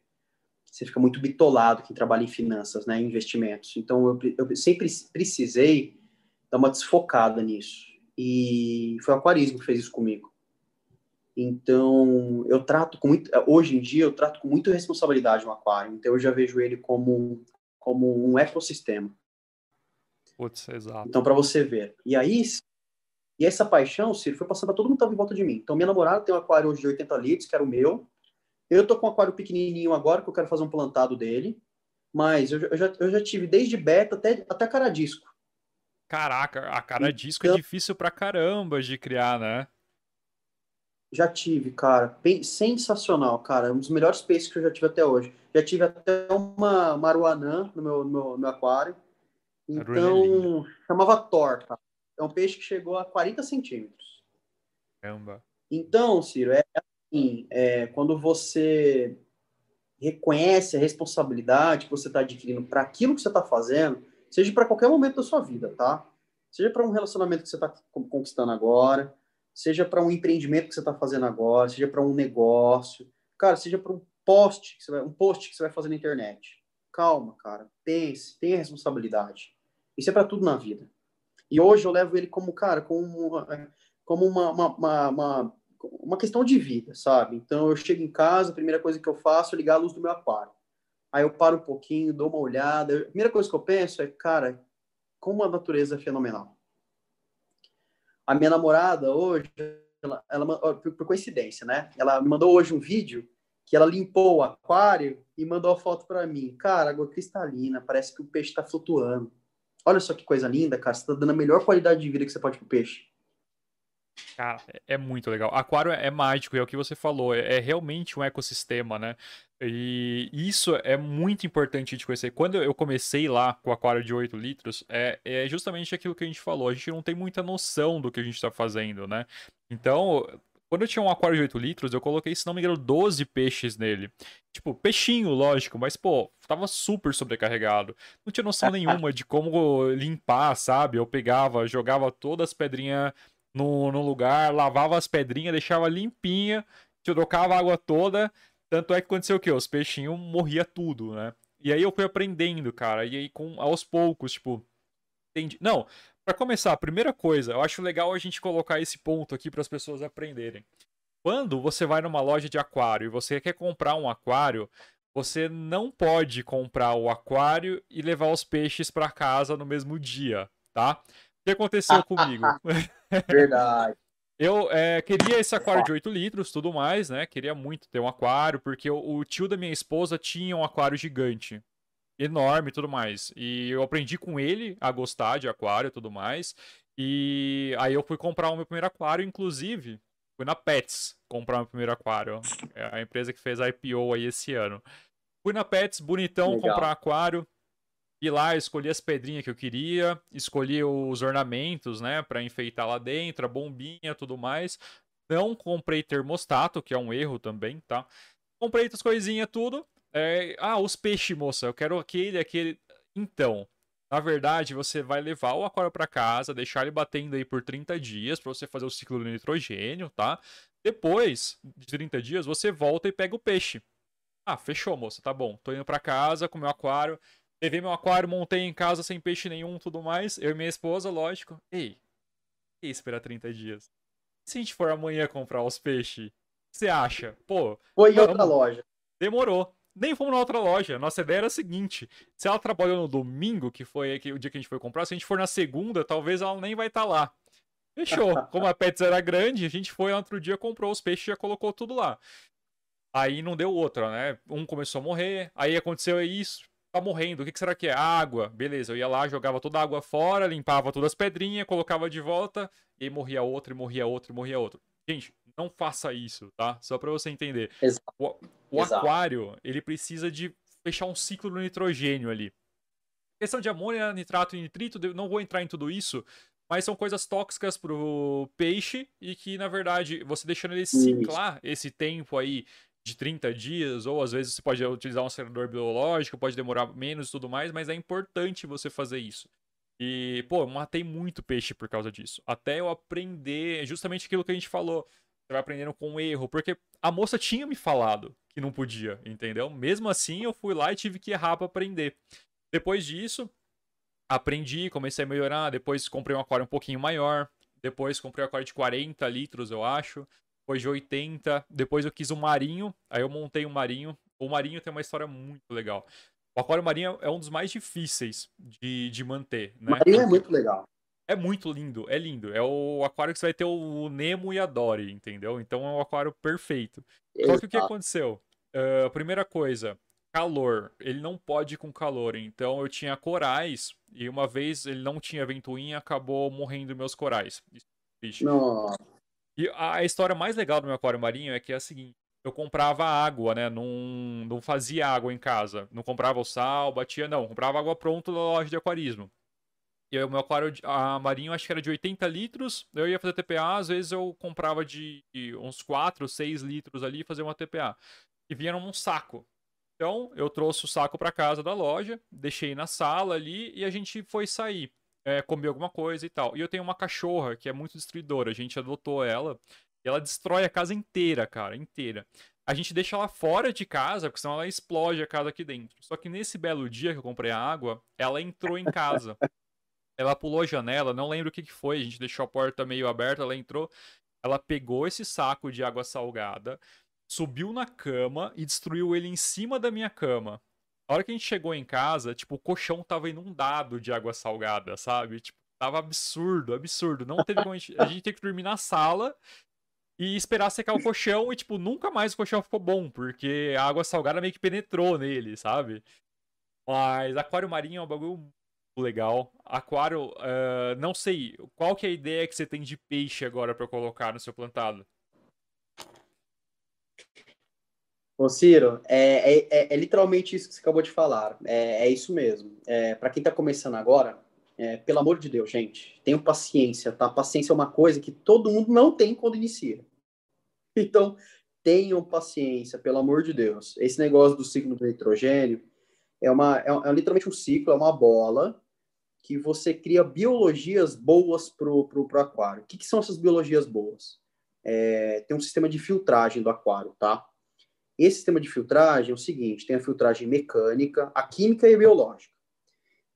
você fica muito bitolado quem trabalha em finanças, né, em investimentos. Então, eu, eu sempre precisei dar uma desfocada nisso. E foi o aquarismo que fez isso comigo. Então, eu trato com muito. Hoje em dia, eu trato com muita responsabilidade o aquário. Então, eu já vejo ele como, como um ecossistema. Putz, exato. Então, para você ver. E aí, e essa paixão, Ciro, foi passando para todo mundo que estava em volta de mim. Então, minha namorada tem um aquário hoje de 80 litros, que era o meu. Eu tô com um aquário pequenininho agora, que eu quero fazer um plantado dele. Mas eu, eu, já, eu já tive desde beta até, até cara disco. Caraca, a cara disco é então, é difícil pra caramba de criar, né? Já tive, cara. Bem, sensacional, cara. Um dos melhores peixes que eu já tive até hoje. Já tive até uma maruanã no meu, no meu, no meu aquário. Então, chamava Thor, cara. É um peixe que chegou a 40 centímetros. Caramba. Então, Ciro, é assim, é, quando você reconhece a responsabilidade que você está adquirindo para aquilo que você está fazendo, seja para qualquer momento da sua vida, tá? Seja para um relacionamento que você está conquistando agora, seja para um empreendimento que você está fazendo agora, seja para um negócio, cara, seja para um post, que você vai, um post que você vai fazer na internet. Calma, cara, pense, tenha responsabilidade. Isso é para tudo na vida. E hoje eu levo ele como, cara, como uma, como uma, uma, uma, uma questão de vida, sabe? Então eu chego em casa, a primeira coisa que eu faço é ligar a luz do meu aquário. Aí eu paro um pouquinho, dou uma olhada. A primeira coisa que eu penso é, cara, como a natureza é fenomenal. A minha namorada hoje, ela, ela por, por coincidência, né? Ela me mandou hoje um vídeo que ela limpou o aquário e mandou a foto para mim. Cara, água cristalina, parece que o peixe está flutuando. Olha só que coisa linda, cara. Você está dando a melhor qualidade de vida que você pode pro peixe. Cara, é, é muito legal. Aquário é mágico, é o que você falou, é, é realmente um ecossistema, né? E isso é muito importante de conhecer. Quando eu comecei lá com o aquário de 8 litros, é, é justamente aquilo que a gente falou. A gente não tem muita noção do que a gente está fazendo, né? Então, quando eu tinha um aquário de 8 litros, eu coloquei, se não me engano, 12 peixes nele. Tipo, peixinho, lógico, mas, pô, tava super sobrecarregado. Não tinha noção nenhuma de como limpar, sabe? Eu pegava, jogava todas as pedrinhas no, no lugar, lavava as pedrinhas, deixava limpinha, trocava a água toda. Tanto é que aconteceu o quê? Os peixinhos morria tudo, né? E aí eu fui aprendendo, cara. E aí, com, aos poucos, tipo. Entendi. Não, para começar, a primeira coisa, eu acho legal a gente colocar esse ponto aqui para as pessoas aprenderem. Quando você vai numa loja de aquário e você quer comprar um aquário, você não pode comprar o aquário e levar os peixes para casa no mesmo dia, tá? O que aconteceu comigo? Verdade. Eu é, queria esse aquário de 8 litros, tudo mais, né? Queria muito ter um aquário, porque o, o tio da minha esposa tinha um aquário gigante. Enorme e tudo mais. E eu aprendi com ele a gostar de aquário e tudo mais. E aí eu fui comprar o meu primeiro aquário, inclusive, fui na Pets comprar o meu primeiro aquário. É a empresa que fez a IPO aí esse ano. Fui na Pets, bonitão, Legal. comprar aquário. Ir lá, escolhi as pedrinhas que eu queria, escolhi os ornamentos, né, para enfeitar lá dentro, a bombinha, tudo mais. Não comprei termostato, que é um erro também, tá? Comprei outras coisinhas, tudo. É... Ah, os peixes, moça, eu quero aquele, aquele. Então, na verdade, você vai levar o aquário para casa, deixar ele batendo aí por 30 dias para você fazer o ciclo do nitrogênio, tá? Depois de 30 dias, você volta e pega o peixe. Ah, fechou, moça, tá bom. Tô indo para casa com meu aquário. Levei meu aquário, montei em casa sem peixe nenhum tudo mais. Eu e minha esposa, lógico. Ei, e esperar 30 dias? Se a gente for amanhã comprar os peixes, o que você acha? Pô. Foi em outra loja. Demorou. Nem fomos na outra loja. Nossa ideia era a seguinte: se ela trabalhou no domingo, que foi o dia que a gente foi comprar, se a gente for na segunda, talvez ela nem vai estar tá lá. Fechou. Como a Pets era grande, a gente foi outro dia, comprou os peixes e já colocou tudo lá. Aí não deu outra, né? Um começou a morrer, aí aconteceu isso, tá morrendo, o que, que será que é? Água. Beleza, eu ia lá, jogava toda a água fora, limpava todas as pedrinhas, colocava de volta, e morria outro, e morria outro, e morria outro. Gente, não faça isso, tá? Só para você entender. Exato. O, o Exato. aquário, ele precisa de fechar um ciclo do nitrogênio ali. Questão de amônia, nitrato e nitrito, não vou entrar em tudo isso, mas são coisas tóxicas pro peixe e que, na verdade, você deixando ele ciclar esse tempo aí de 30 dias, ou às vezes você pode utilizar um acelerador biológico, pode demorar menos e tudo mais, mas é importante você fazer isso. E, pô, eu matei muito peixe por causa disso. Até eu aprender justamente aquilo que a gente falou. Você vai aprendendo com erro, porque a moça tinha me falado que não podia, entendeu? Mesmo assim, eu fui lá e tive que errar para aprender. Depois disso, aprendi, comecei a melhorar. Depois comprei um aquário um pouquinho maior. Depois comprei um aquário de 40 litros, eu acho depois de 80. Depois eu quis um marinho, aí eu montei um marinho. O marinho tem uma história muito legal. O aquário marinho é um dos mais difíceis de, de manter, né? Marinho é muito legal. É muito lindo, é lindo. É o aquário que você vai ter o Nemo e a Dory, entendeu? Então é um aquário perfeito. Exato. Só que o que aconteceu? Uh, primeira coisa, calor. Ele não pode ir com calor. Então eu tinha corais e uma vez ele não tinha ventoinha, acabou morrendo meus corais. Nossa. E a história mais legal do meu aquário marinho é que é a seguinte: eu comprava água, né? Não, não fazia água em casa. Não comprava o sal, batia, não. Comprava água pronta na loja de aquarismo. E o meu aquário a marinho acho que era de 80 litros. Eu ia fazer TPA, às vezes eu comprava de uns 4, 6 litros ali e fazia uma TPA. E vinha num saco. Então, eu trouxe o saco para casa da loja, deixei na sala ali e a gente foi sair é, comer alguma coisa e tal. E eu tenho uma cachorra que é muito destruidora. A gente adotou ela e ela destrói a casa inteira, cara, inteira. A gente deixa ela fora de casa, porque senão ela explode a casa aqui dentro. Só que nesse belo dia que eu comprei a água, ela entrou em casa. ela pulou a janela, não lembro o que, que foi, a gente deixou a porta meio aberta, ela entrou. Ela pegou esse saco de água salgada, subiu na cama e destruiu ele em cima da minha cama. A hora que a gente chegou em casa, tipo, o colchão tava inundado de água salgada, sabe? Tipo, tava absurdo, absurdo. Não teve como a gente. A gente teve que dormir na sala e esperar secar o colchão e, tipo, nunca mais o colchão ficou bom, porque a água salgada meio que penetrou nele, sabe? Mas aquário marinho é um bagulho legal. Aquário, uh, não sei, qual que é a ideia que você tem de peixe agora para colocar no seu plantado? Ô Ciro, é, é, é, é, literalmente isso que você acabou de falar. É, é isso mesmo. É, Para quem está começando agora, é, pelo amor de Deus, gente, tenham paciência, tá? Paciência é uma coisa que todo mundo não tem quando inicia. Então, tenham paciência, pelo amor de Deus. Esse negócio do ciclo do nitrogênio é, uma, é, literalmente um ciclo, é uma bola que você cria biologias boas para o aquário. O que, que, são essas biologias boas? Tem um sistema de filtragem do aquário, tá? Esse sistema de filtragem é o seguinte: tem a filtragem mecânica, a química e a biológica.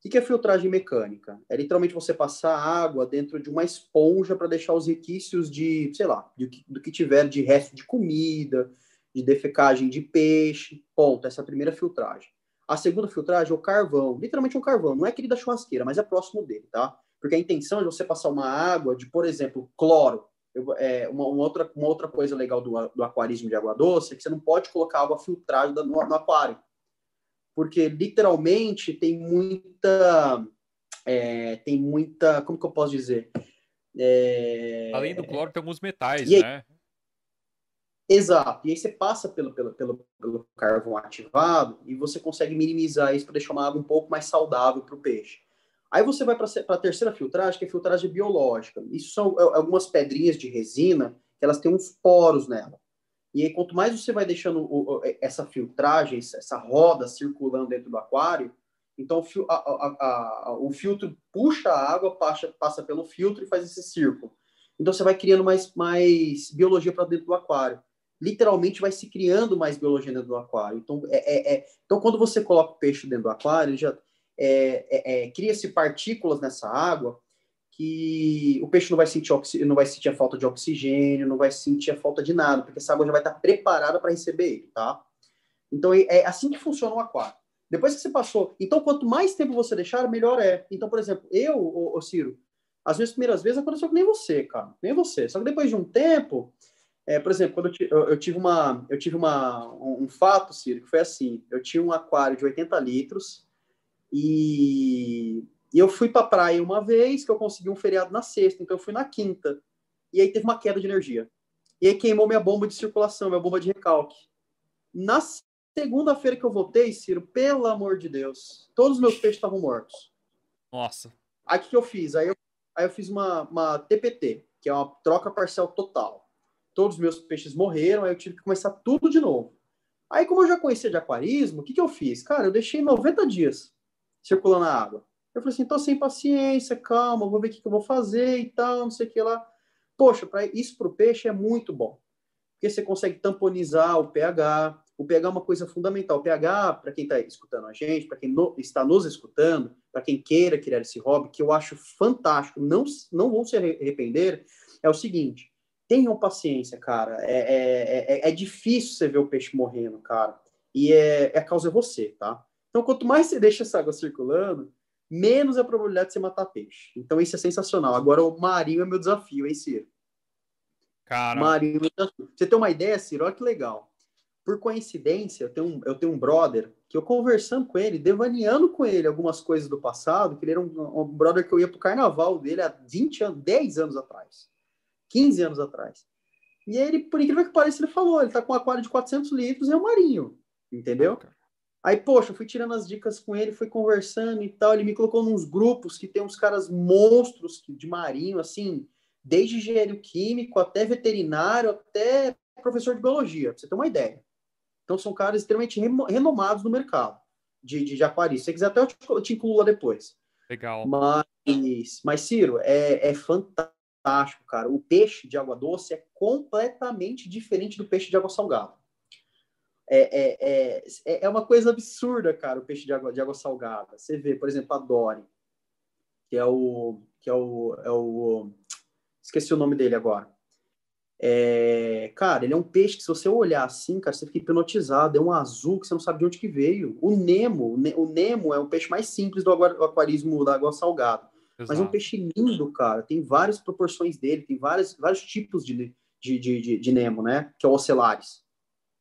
O que é filtragem mecânica? É literalmente você passar água dentro de uma esponja para deixar os requisitos de, sei lá, do que, do que tiver de resto de comida, de defecagem de peixe. Ponto. Essa é a primeira filtragem. A segunda filtragem é o carvão, literalmente um carvão, não é aquele da churrasqueira, mas é próximo dele, tá? Porque a intenção é você passar uma água de, por exemplo, cloro, eu, é, uma, uma, outra, uma outra coisa legal do, do aquarismo de água doce é que você não pode colocar água filtrada no, no aquário. Porque, literalmente, tem muita... É, tem muita... Como que eu posso dizer? É... Além do cloro, tem alguns metais, né? Exato. E aí você passa pelo, pelo, pelo, pelo carvão ativado e você consegue minimizar isso para deixar uma água um pouco mais saudável para o peixe. Aí você vai para a terceira filtragem, que é filtragem biológica. Isso são é, algumas pedrinhas de resina que elas têm uns poros nela. E aí, quanto mais você vai deixando o, essa filtragem, essa roda circulando dentro do aquário, então a, a, a, o filtro puxa a água, passa, passa pelo filtro e faz esse círculo. Então você vai criando mais, mais biologia para dentro do aquário. Literalmente vai se criando mais biologia dentro do aquário. Então, é, é, é então quando você coloca o peixe dentro do aquário, já é, é, é, cria-se partículas nessa água que o peixe não vai sentir não vai sentir a falta de oxigênio, não vai sentir a falta de nada, porque essa água já vai estar preparada para receber ele, tá? Então é assim que funciona o aquário. Depois que você passou, então quanto mais tempo você deixar, melhor é. Então, por exemplo, eu, o, Ciro, as minhas primeiras vezes aconteceu que nem você, cara, nem você. Só que depois de um tempo, é, por exemplo, quando eu, eu, eu, tive uma, eu tive uma um, um fato, Ciro, que foi assim, eu tinha um aquário de 80 litros e e eu fui para a praia uma vez, que eu consegui um feriado na sexta, então eu fui na quinta. E aí teve uma queda de energia. E aí queimou minha bomba de circulação, minha bomba de recalque. Na segunda-feira que eu voltei, Ciro, pelo amor de Deus, todos os meus peixes estavam mortos. Nossa. Aí o que eu fiz? Aí eu, aí eu fiz uma, uma TPT, que é uma troca parcial total. Todos os meus peixes morreram, aí eu tive que começar tudo de novo. Aí, como eu já conhecia de aquarismo, o que, que eu fiz? Cara, eu deixei 90 dias circulando a água. Eu falei assim, tô sem paciência, calma, vou ver o que, que eu vou fazer e tal, não sei o que lá. Poxa, para isso para o peixe é muito bom. Porque você consegue tamponizar o pH. O pH é uma coisa fundamental. O pH, para quem está escutando a gente, para quem no, está nos escutando, para quem queira criar esse hobby, que eu acho fantástico, não, não vão se arrepender, é o seguinte: tenham paciência, cara. É, é, é, é difícil você ver o peixe morrendo, cara. E é, é a causa é você, tá? Então, quanto mais você deixa essa água circulando, menos a probabilidade de você matar peixe. Então isso é sensacional. Agora o marinho é meu desafio, hein, Ciro? Cara. Marinho é meu desafio. Você tem uma ideia, Ciro? Olha que legal. Por coincidência, eu tenho, um, eu tenho um brother que eu conversando com ele, devaneando com ele algumas coisas do passado, que ele era um, um brother que eu ia pro carnaval dele há 20 anos, 10 anos atrás, 15 anos atrás. E ele, por incrível que pareça, ele falou, ele tá com um aquário de 400 litros e é um marinho, entendeu? Ah, Aí, poxa, eu fui tirando as dicas com ele, fui conversando e tal. Ele me colocou nos grupos que tem uns caras monstros de marinho, assim, desde engenheiro químico até veterinário, até professor de biologia, pra você ter uma ideia. Então, são caras extremamente renomados no mercado de, de, de. Se você quiser, até eu te, eu te incluo lá depois. Legal. Mas, mas Ciro, é, é fantástico, cara. O peixe de água doce é completamente diferente do peixe de água salgada. É, é, é, é uma coisa absurda, cara, o peixe de água, de água salgada. Você vê, por exemplo, a Dory, que é o. Que é o, é o esqueci o nome dele agora. É, cara, ele é um peixe que, se você olhar assim, cara, você fica hipnotizado. É um azul que você não sabe de onde que veio. O Nemo, o Nemo é o peixe mais simples do aquarismo da água salgada. Exato. Mas é um peixe lindo, cara. Tem várias proporções dele, tem vários, vários tipos de, de, de, de, de Nemo, né? Que é o Ocelares.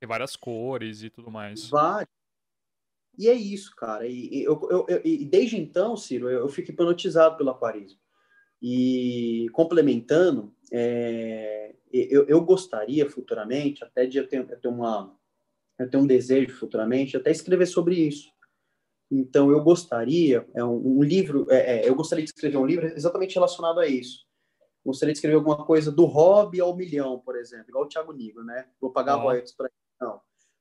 Tem várias cores e tudo mais. Várias. E é isso, cara. E, eu, eu, eu, e desde então, Ciro, eu, eu fico hipnotizado pelo aquarismo. E complementando, é, eu, eu gostaria futuramente, até de eu ter, eu ter uma, eu tenho um desejo futuramente, até escrever sobre isso. Então, eu gostaria, é um, um livro, é, é, eu gostaria de escrever um livro exatamente relacionado a isso. Gostaria de escrever alguma coisa do hobby ao milhão, por exemplo, igual o Thiago Nigro, né? Vou pagar oh. royalties para não.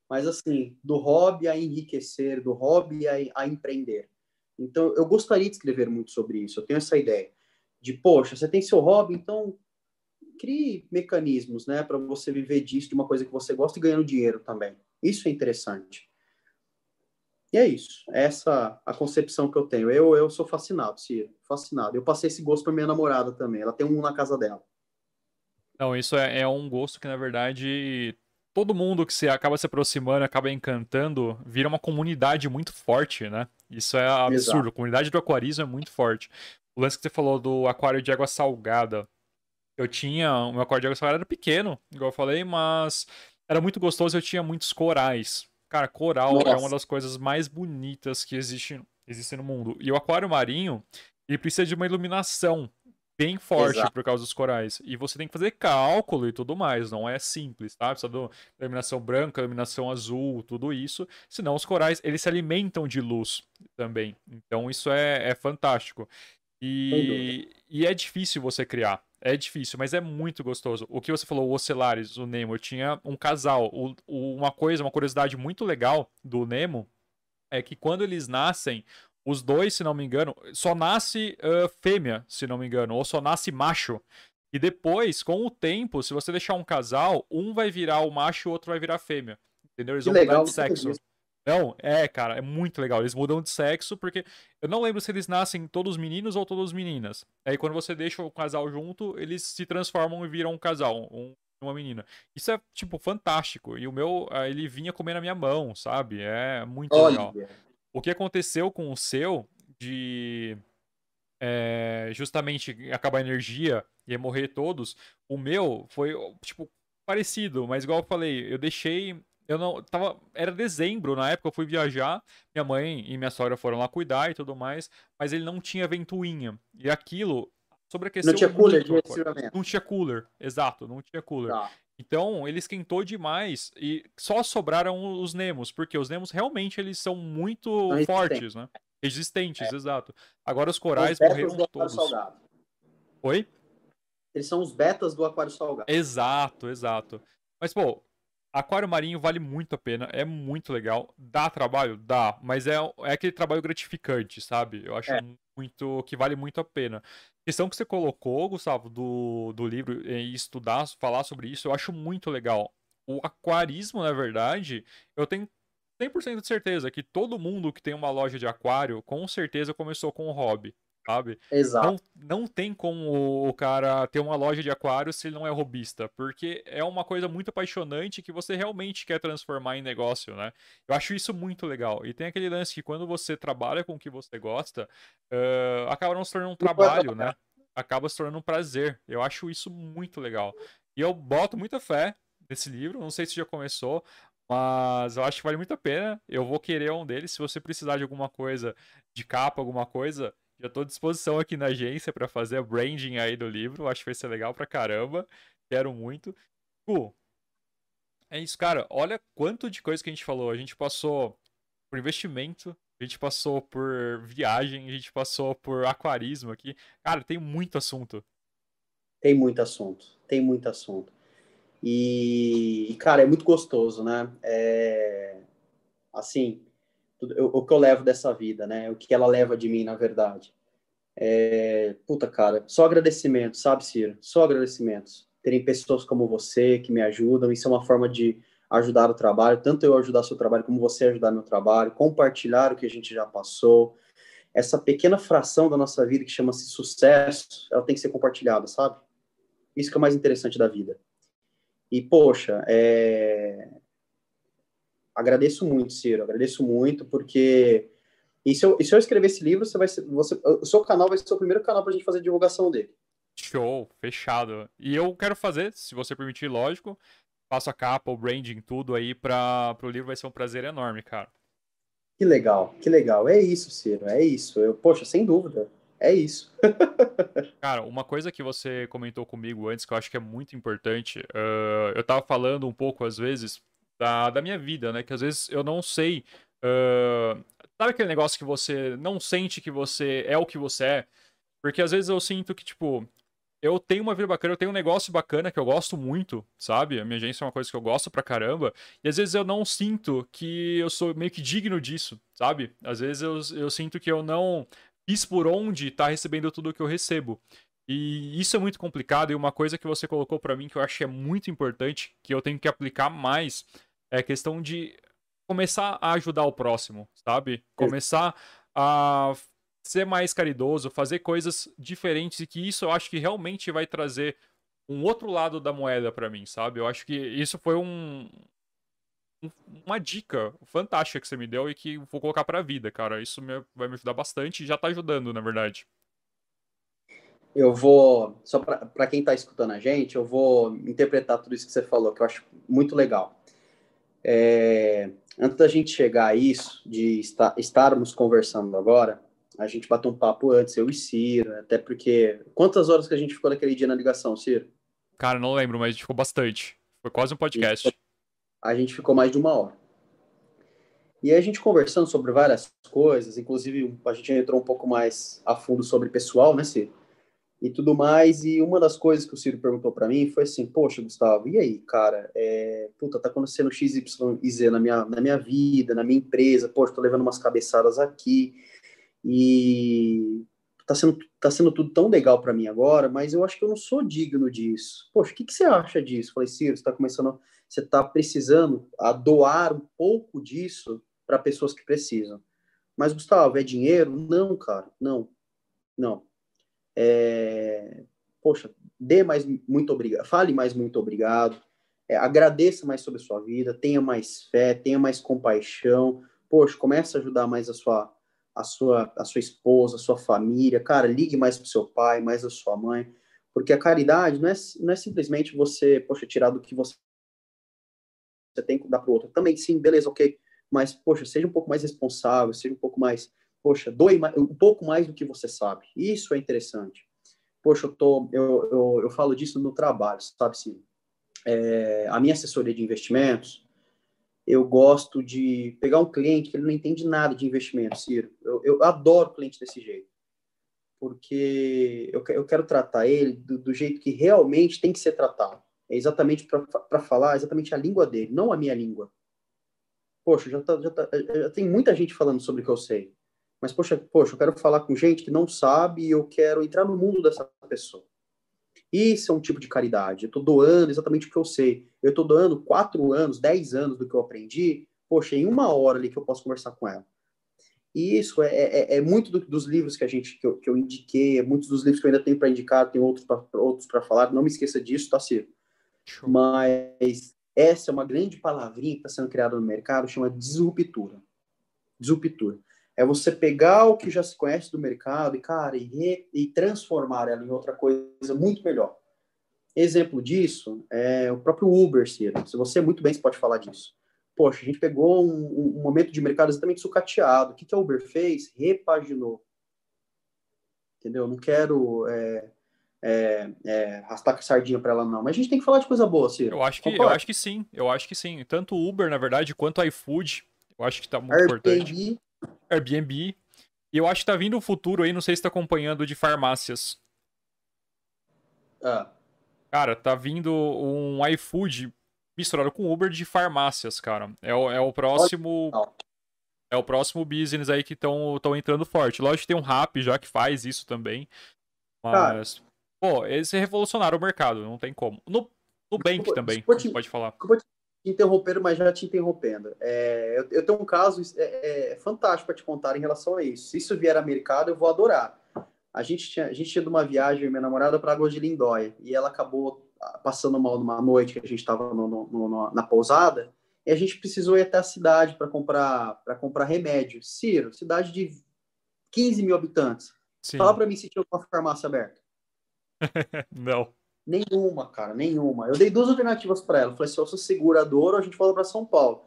Mas, assim, do hobby a enriquecer, do hobby a, a empreender. Então, eu gostaria de escrever muito sobre isso. Eu tenho essa ideia de, poxa, você tem seu hobby, então crie mecanismos, né, para você viver disso, de uma coisa que você gosta e ganhando dinheiro também. Isso é interessante. E é isso. Essa a concepção que eu tenho. Eu, eu sou fascinado, Ciro. Fascinado. Eu passei esse gosto para minha namorada também. Ela tem um na casa dela. Não, isso é, é um gosto que, na verdade, todo mundo que se acaba se aproximando, acaba encantando, vira uma comunidade muito forte, né? Isso é absurdo. Exato. A comunidade do aquarismo é muito forte. O lance que você falou do aquário de água salgada. Eu tinha. O meu aquário de água salgada era pequeno, igual eu falei, mas era muito gostoso eu tinha muitos corais. Cara, coral Nossa. é uma das coisas mais bonitas que existe, existe no mundo. E o aquário marinho, ele precisa de uma iluminação bem forte Exato. por causa dos corais. E você tem que fazer cálculo e tudo mais, não é simples, tá? Precisa de iluminação branca, iluminação azul, tudo isso. Senão os corais, eles se alimentam de luz também. Então isso é, é fantástico. E, e é difícil você criar. É difícil, mas é muito gostoso. O que você falou, o Ocelares, o Nemo, tinha um casal. O, o, uma coisa, uma curiosidade muito legal do Nemo é que quando eles nascem, os dois, se não me engano, só nasce uh, fêmea, se não me engano, ou só nasce macho. E depois, com o tempo, se você deixar um casal, um vai virar o macho e o outro vai virar fêmea. Entendeu? Eles que vão legal, mudar de sexo. Não, é, cara, é muito legal. Eles mudam de sexo porque eu não lembro se eles nascem todos meninos ou todas meninas. Aí quando você deixa o casal junto, eles se transformam e viram um casal, um, uma menina. Isso é, tipo, fantástico. E o meu, ele vinha comer na minha mão, sabe? É muito Olha. legal. O que aconteceu com o seu de é, justamente acabar a energia e morrer todos, o meu foi, tipo, parecido, mas igual eu falei, eu deixei eu não tava era dezembro na época eu fui viajar minha mãe e minha sogra foram lá cuidar e tudo mais mas ele não tinha ventoinha. E aquilo sobreaqueceu não tinha cooler de não tinha cooler exato não tinha cooler. Tá. Então ele esquentou demais e só sobraram os nemos porque os nemos realmente eles são muito fortes né resistentes é. exato agora os corais os morreram todos oi eles são os betas do aquário salgado exato exato mas pô Aquário marinho vale muito a pena, é muito legal. Dá trabalho? Dá, mas é, é aquele trabalho gratificante, sabe? Eu acho é. Muito que vale muito a pena. A questão que você colocou, Gustavo, do, do livro e estudar, falar sobre isso, eu acho muito legal. O aquarismo, na verdade, eu tenho 100% de certeza que todo mundo que tem uma loja de aquário, com certeza começou com um hobby sabe? Exato. Não, não tem como o cara ter uma loja de aquários se ele não é robista, porque é uma coisa muito apaixonante que você realmente quer transformar em negócio, né? Eu acho isso muito legal. E tem aquele lance que quando você trabalha com o que você gosta, uh, acaba não se tornando um trabalho, né? Acaba se tornando um prazer. Eu acho isso muito legal. E eu boto muita fé nesse livro, não sei se já começou, mas eu acho que vale muito a pena. Eu vou querer um deles. Se você precisar de alguma coisa, de capa, alguma coisa, já estou à disposição aqui na agência para fazer a branding aí do livro. Acho que vai ser legal pra caramba. Quero muito. Pô, é isso, cara. Olha quanto de coisa que a gente falou. A gente passou por investimento, a gente passou por viagem, a gente passou por aquarismo aqui. Cara, tem muito assunto. Tem muito assunto. Tem muito assunto. E, cara, é muito gostoso, né? É... Assim, o que eu levo dessa vida, né? O que ela leva de mim, na verdade. É, puta, cara, só agradecimento, sabe, Ciro? Só agradecimentos. Terem pessoas como você que me ajudam, isso é uma forma de ajudar o trabalho, tanto eu ajudar seu trabalho como você ajudar meu trabalho, compartilhar o que a gente já passou. Essa pequena fração da nossa vida que chama-se sucesso, ela tem que ser compartilhada, sabe? Isso que é o mais interessante da vida. E, poxa, é agradeço muito, Ciro, agradeço muito, porque e se eu, e se eu escrever esse livro, você vai ser, você, o seu canal vai ser o primeiro canal para a gente fazer divulgação dele. Show, fechado. E eu quero fazer, se você permitir, lógico, faço a capa, o branding, tudo aí para o livro, vai ser um prazer enorme, cara. Que legal, que legal. É isso, Ciro, é isso. Eu, poxa, sem dúvida, é isso. cara, uma coisa que você comentou comigo antes, que eu acho que é muito importante, uh, eu tava falando um pouco, às vezes, da, da minha vida, né? Que às vezes eu não sei. Uh, sabe aquele negócio que você não sente que você é o que você é? Porque às vezes eu sinto que, tipo, eu tenho uma vida bacana, eu tenho um negócio bacana que eu gosto muito, sabe? A minha agência é uma coisa que eu gosto pra caramba. E às vezes eu não sinto que eu sou meio que digno disso, sabe? Às vezes eu, eu sinto que eu não fiz por onde tá recebendo tudo que eu recebo. E isso é muito complicado. E uma coisa que você colocou para mim que eu acho que é muito importante, que eu tenho que aplicar mais, é questão de começar a ajudar o próximo, sabe? Começar a ser mais caridoso, fazer coisas diferentes e que isso eu acho que realmente vai trazer um outro lado da moeda para mim, sabe? Eu acho que isso foi um, uma dica fantástica que você me deu e que vou colocar pra vida, cara. Isso me, vai me ajudar bastante e já tá ajudando, na verdade. Eu vou, só para quem tá escutando a gente, eu vou interpretar tudo isso que você falou, que eu acho muito legal. É, antes da gente chegar a isso, de estar, estarmos conversando agora, A gente bateu um papo antes, eu e Ciro, até porque. Quantas horas que a gente ficou naquele dia na ligação, Ciro? Cara, não lembro, mas a gente ficou bastante. Foi quase um podcast. A gente, a gente ficou mais de uma hora. E aí a gente conversando sobre várias coisas, inclusive a gente entrou um pouco mais a fundo sobre pessoal, né, Ciro? E tudo mais. E uma das coisas que o Ciro perguntou para mim foi assim: Poxa, Gustavo, e aí, cara? É, puta, tá acontecendo X, Y e Z na minha, na minha vida, na minha empresa. Poxa, tô levando umas cabeçadas aqui. E tá sendo, tá sendo tudo tão legal para mim agora, mas eu acho que eu não sou digno disso. Poxa, o que, que você acha disso? Falei, Ciro, você tá começando, você tá precisando a doar um pouco disso para pessoas que precisam. Mas, Gustavo, é dinheiro? Não, cara, não. Não. É... Poxa, dê mais muito obrigado, fale mais muito obrigado, é, agradeça mais sobre a sua vida, tenha mais fé, tenha mais compaixão. Poxa, comece a ajudar mais a sua a sua, a sua esposa, a sua família, cara, ligue mais para o seu pai, mais a sua mãe, porque a caridade não é, não é simplesmente você, poxa, tirar do que você, você tem que dar para o outro. Também, sim, beleza, ok, mas, poxa, seja um pouco mais responsável, seja um pouco mais, poxa, doe um pouco mais do que você sabe. Isso é interessante. Poxa, eu, tô, eu, eu, eu falo disso no trabalho, sabe, sim. É, a minha assessoria de investimentos, eu gosto de pegar um cliente que ele não entende nada de investimento, Ciro. Eu, eu adoro cliente desse jeito. Porque eu, eu quero tratar ele do, do, jeito que realmente tem que ser tratado. É exatamente para falar exatamente a língua dele, não a minha língua. Poxa, já, tá, já, tá, já tem muita gente falando sobre o que eu sei. Mas, poxa, poxa, eu quero falar com gente que não sabe e eu quero entrar no mundo dessa pessoa. Isso é um tipo de caridade. Eu estou doando exatamente o que eu sei. Eu estou doando quatro anos, dez anos do que eu aprendi, poxa, em uma hora ali que eu posso conversar com ela. E isso é, é, é muito do, dos livros que a gente que eu, que eu, indiquei, é muitos dos livros que eu ainda tenho para indicar, tem outros para outros para falar. Não me esqueça disso, tá, Ciro? Mas essa é uma grande palavrinha que está sendo criada no mercado, chama disruptura. Disruptura. É você pegar o que já se conhece do mercado e, cara, e, re, e transformar ela em outra coisa muito melhor. Exemplo disso é o próprio Uber, Ciro. Se você muito bem, você pode falar disso. Poxa, a gente pegou um, um momento de mercado exatamente sucateado. O que, que a Uber fez? Repaginou. Entendeu? Não quero é, é, é, arrastar com sardinha para ela, não. Mas a gente tem que falar de coisa boa, Ciro. Eu acho que, eu acho que sim. Eu acho que sim. Tanto o Uber, na verdade, quanto o iFood, eu acho que tá muito Airbnb, importante. Airbnb. E eu acho que tá vindo o futuro aí, não sei se tá acompanhando, de farmácias. Ah. Cara, tá vindo um iFood misturado com Uber de farmácias, cara. É o, é o próximo. É o próximo business aí que estão entrando forte. Lógico que tem um rap já que faz isso também. Mas. Cara, pô, eles revolucionaram o mercado, não tem como. No, no Bank também, pode falar. Desculpa te interromper, mas já te interrompendo. É, eu, eu, tenho um caso é, é fantástico para te contar em relação a isso. Se isso vier a mercado, eu vou adorar. A gente tinha, a gente tinha de uma viagem, minha namorada, para Águas de Lindóia, e ela acabou ah, passando mal numa noite que a gente estava na pousada, e a gente precisou ir até a cidade para comprar, para comprar remédio. Ciro, cidade de 15 mil habitantes. Sim. Fala para mim se tinha uma farmácia aberta. Não. Nenhuma, cara, nenhuma. Eu dei duas alternativas para ela. falei, se eu sou seguradora, a gente volta para São Paulo.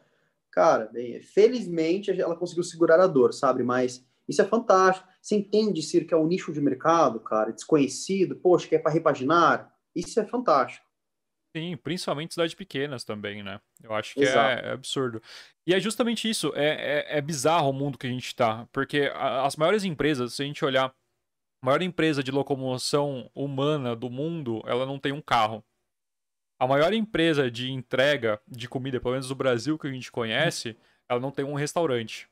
Cara, bem, felizmente ela conseguiu segurar a dor, sabe? Mas isso é fantástico. Você entende, Ciro, que é um nicho de mercado, cara, desconhecido, poxa, que é para repaginar? Isso é fantástico. Sim, principalmente cidades pequenas também, né? Eu acho que é, é, absurdo. E é justamente isso, é, é, é, bizarro o mundo que a gente está, porque as maiores empresas, se a gente olhar, maior empresa de locomoção humana do mundo, ela não tem um carro. A maior empresa de entrega de comida, pelo menos do Brasil que a gente conhece, ela não tem um restaurante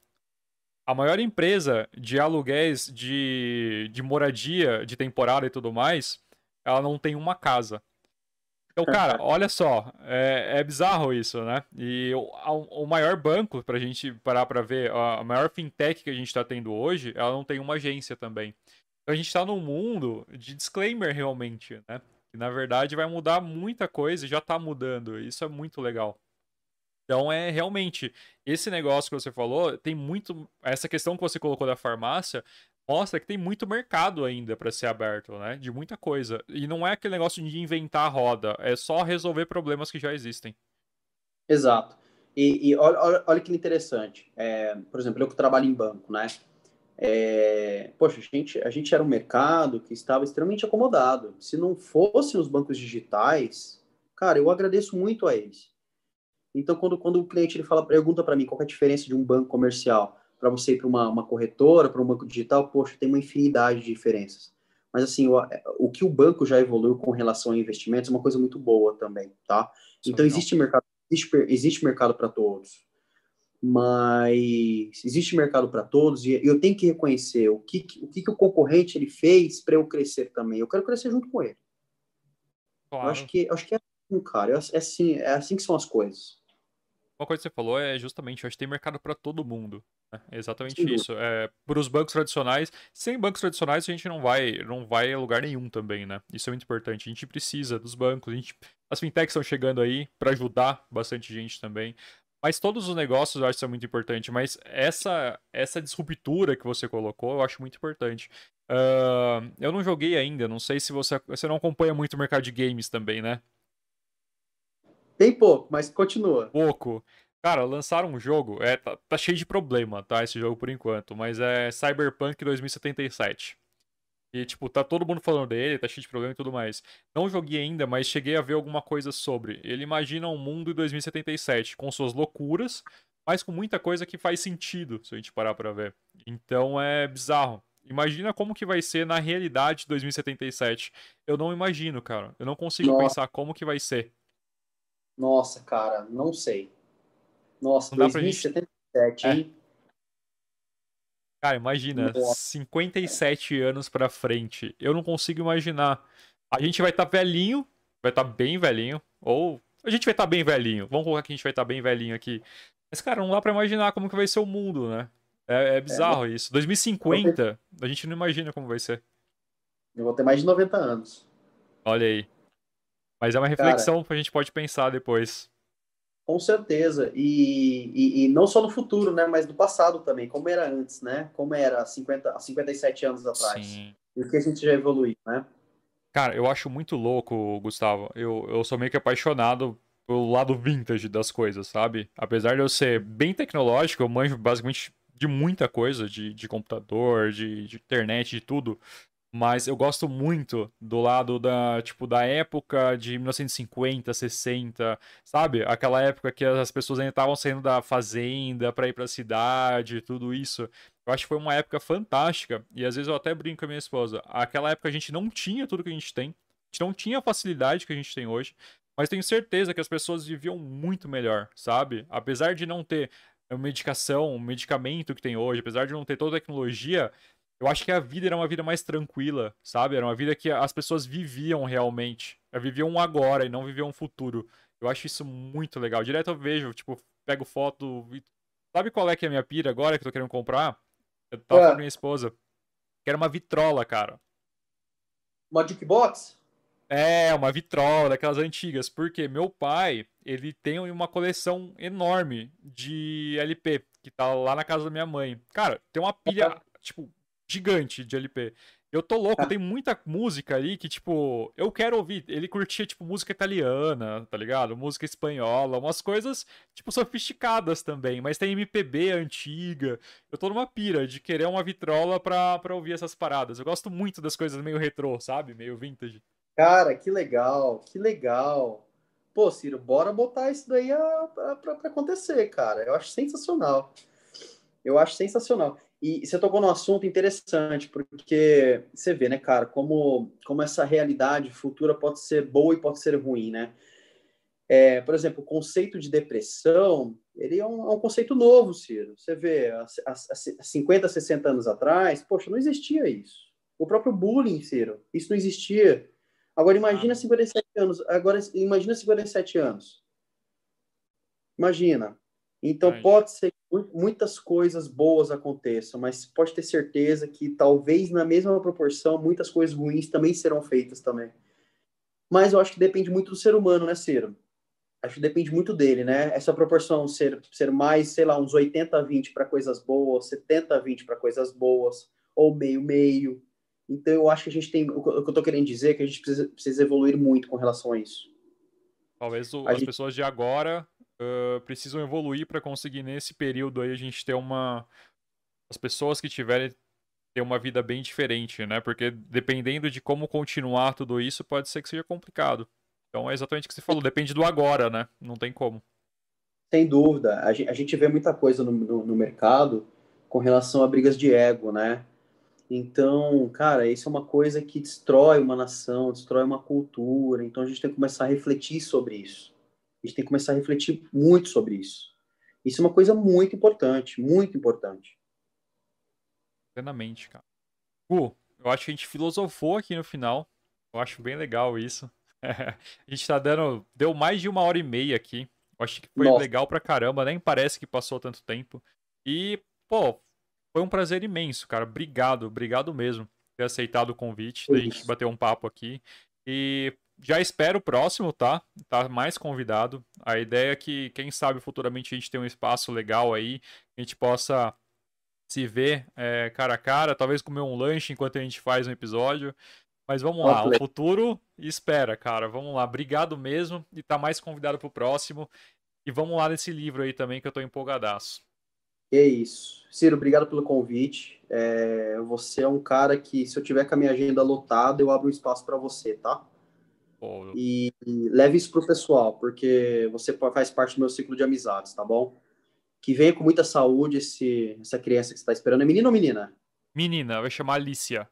a maior empresa de aluguéis de, de moradia, de temporada e tudo mais, ela não tem uma casa. Então, cara, olha só, é, é bizarro isso, né? E o, o maior banco, pra gente parar pra ver, a maior fintech que a gente tá tendo hoje, ela não tem uma agência também. Então a gente tá num mundo de disclaimer realmente, né? Que na verdade vai mudar muita coisa e já tá mudando. Isso é muito legal. Então é realmente esse negócio que você falou, tem muito essa questão que você colocou da farmácia, mostra que tem muito mercado ainda para ser aberto, né? De muita coisa. E não é aquele negócio de inventar a roda, é só resolver problemas que já existem. Exato. E, e olha, olha, olha, que interessante. É, por exemplo, eu que trabalho em banco, né? É, poxa, a gente, a gente era um mercado que estava extremamente acomodado. Se não fossem os bancos digitais, cara, eu agradeço muito a eles. Então, quando, quando o cliente ele fala, pergunta para mim qual é a diferença de um banco comercial para você ir para uma, uma corretora, para um banco digital, poxa, tem uma infinidade de diferenças. Mas, assim, o, o que o banco já evoluiu com relação a investimentos é uma coisa muito boa também, tá? Então, existe mercado, existe, existe mercado para todos mas existe mercado para todos e eu tenho que reconhecer o que, o que, o concorrente ele fez para eu crescer também. Eu quero crescer junto com ele. Claro. Eu acho que, eu acho que é assim, cara. É assim, é assim que são as coisas. Uma coisa que você falou é justamente, eu acho que tem mercado para todo mundo. Né? É exatamente Sim. isso. É, para os bancos tradicionais, sem bancos tradicionais a gente não vai, não vai a lugar nenhum também, né? Isso é muito importante. A gente precisa dos bancos, a gente, as fintechs estão chegando aí para ajudar bastante gente também. Mas todos os negócios eu acho que são muito importante. Mas essa, essa disruptura que você colocou, eu acho muito importante. Uh, eu não joguei ainda, não sei se você. Você não acompanha muito o mercado de games também, né? Tem pouco, mas continua. Pouco. Cara, lançaram um jogo, é, tá, tá cheio de problema, tá? Esse jogo por enquanto, mas é Cyberpunk 2077. E, tipo, tá todo mundo falando dele, tá cheio de problema e tudo mais. Não joguei ainda, mas cheguei a ver alguma coisa sobre. Ele imagina um mundo em 2077, com suas loucuras, mas com muita coisa que faz sentido, se a gente parar pra ver. Então é bizarro. Imagina como que vai ser na realidade de 2077. Eu não imagino, cara. Eu não consigo Nossa. pensar como que vai ser. Nossa, cara, não sei. Nossa, não 2077, gente... hein? É. Cara, imagina, Nossa. 57 anos pra frente. Eu não consigo imaginar. A gente vai estar tá velhinho, vai estar tá bem velhinho, ou a gente vai estar tá bem velhinho. Vamos colocar que a gente vai estar tá bem velhinho aqui. Mas, cara, não dá pra imaginar como que vai ser o mundo, né? É, é bizarro é, isso. 2050, a gente não imagina como vai ser. Eu vou ter mais de 90 anos. Olha aí. Mas é uma reflexão Cara, que a gente pode pensar depois. Com certeza. E, e, e, não só no futuro, né? Mas no passado também, como era antes, né? Como era há, 50, há 57 anos atrás. Sim. E o que a gente já evoluiu, né? Cara, eu acho muito louco, Gustavo. Eu, eu sou meio que apaixonado pelo lado vintage das coisas, sabe? Apesar de eu ser bem tecnológico, eu manjo basicamente de muita coisa, de, de computador, de, de internet, de tudo. Mas eu gosto muito do lado da, tipo, da época de 1950, 60, sabe? Aquela época que as pessoas ainda estavam saindo da fazenda para ir para a cidade, tudo isso. Eu acho que foi uma época fantástica. E às vezes eu até brinco com a minha esposa. Aquela época a gente não tinha tudo que a gente tem. A gente não tinha a facilidade que a gente tem hoje. Mas tenho certeza que as pessoas viviam muito melhor, sabe? Apesar de não ter medicação, medicamento que tem hoje, apesar de não ter toda a tecnologia, eu acho que a vida era uma vida mais tranquila, sabe? Era uma vida que as pessoas viviam realmente. Viviam um agora e não viviam um futuro. Eu acho isso muito legal. Direto eu vejo, tipo, pego foto. Sabe qual é que é a minha pira agora que eu tô querendo comprar? Eu tava é. com minha esposa. Que era uma vitrola, cara. Uma jukebox? É, uma vitrola daquelas antigas. Porque meu pai, ele tem uma coleção enorme de LP, que tá lá na casa da minha mãe. Cara, tem uma pilha, tipo, gigante de LP. Eu tô louco, tem muita música ali que, tipo, eu quero ouvir. Ele curtia, tipo, música italiana, tá ligado? Música espanhola, umas coisas, tipo, sofisticadas também. Mas tem MPB antiga. Eu tô numa pira de querer uma vitrola pra, pra ouvir essas paradas. Eu gosto muito das coisas meio retrô, sabe? Meio vintage. Cara, que legal, que legal. Pô, Ciro, bora botar isso daí a, pra, pra acontecer, cara. Eu acho sensacional. Eu acho sensacional. E você tocou num assunto interessante, porque você vê, né, cara, como, como essa realidade futura pode ser boa e pode ser ruim, né? É, por exemplo, o conceito de depressão, ele é um, é um conceito novo, Ciro. Você vê, há, há, há 50, 60 anos atrás, poxa, não existia isso. O próprio bullying, Ciro, isso não existia. Agora imagina 57 ah. anos, agora imagina 57 anos. Imagina. Então pode ser muitas coisas boas aconteçam, mas pode ter certeza que talvez na mesma proporção muitas coisas ruins também serão feitas também. Mas eu acho que depende muito do ser humano, né, Ciro? Acho que depende muito dele, né? Essa proporção ser, ser mais, sei lá, uns 80 a 20 para coisas boas, 70 a 20 para coisas boas, ou meio-meio. Então eu acho que a gente tem. O que eu estou querendo dizer é que a gente precisa, precisa evoluir muito com relação a isso. Talvez o, as gente... pessoas de agora precisam evoluir para conseguir nesse período aí a gente ter uma as pessoas que tiverem ter uma vida bem diferente, né? Porque dependendo de como continuar tudo isso, pode ser que seja complicado. Então é exatamente o que você falou, depende do agora, né? Não tem como. Sem dúvida. A gente vê muita coisa no, no, no mercado com relação a brigas de ego, né? Então, cara, isso é uma coisa que destrói uma nação, destrói uma cultura. Então a gente tem que começar a refletir sobre isso. A gente tem que começar a refletir muito sobre isso. Isso é uma coisa muito importante, muito importante. Plenamente, cara. Gu, eu acho que a gente filosofou aqui no final. Eu acho bem legal isso. a gente tá dando. Deu mais de uma hora e meia aqui. Eu acho que foi Nossa. legal pra caramba, nem parece que passou tanto tempo. E, pô, foi um prazer imenso, cara. Obrigado, obrigado mesmo por ter aceitado o convite, da gente bater um papo aqui. E já espero o próximo, tá? Tá mais convidado. A ideia é que, quem sabe, futuramente a gente tenha um espaço legal aí, a gente possa se ver é, cara a cara, talvez comer um lanche enquanto a gente faz um episódio. Mas vamos lá, o futuro espera, cara. Vamos lá, obrigado mesmo e tá mais convidado pro próximo. E vamos lá nesse livro aí também que eu tô empolgadaço. É isso. Ciro, obrigado pelo convite. É, você é um cara que, se eu tiver com a minha agenda lotada, eu abro um espaço para você, tá? Pô. E, e leve isso pro pessoal, porque você faz parte do meu ciclo de amizades, tá bom? Que venha com muita saúde esse, essa criança que você está esperando. É menino ou menina? Menina, vai chamar Alicia.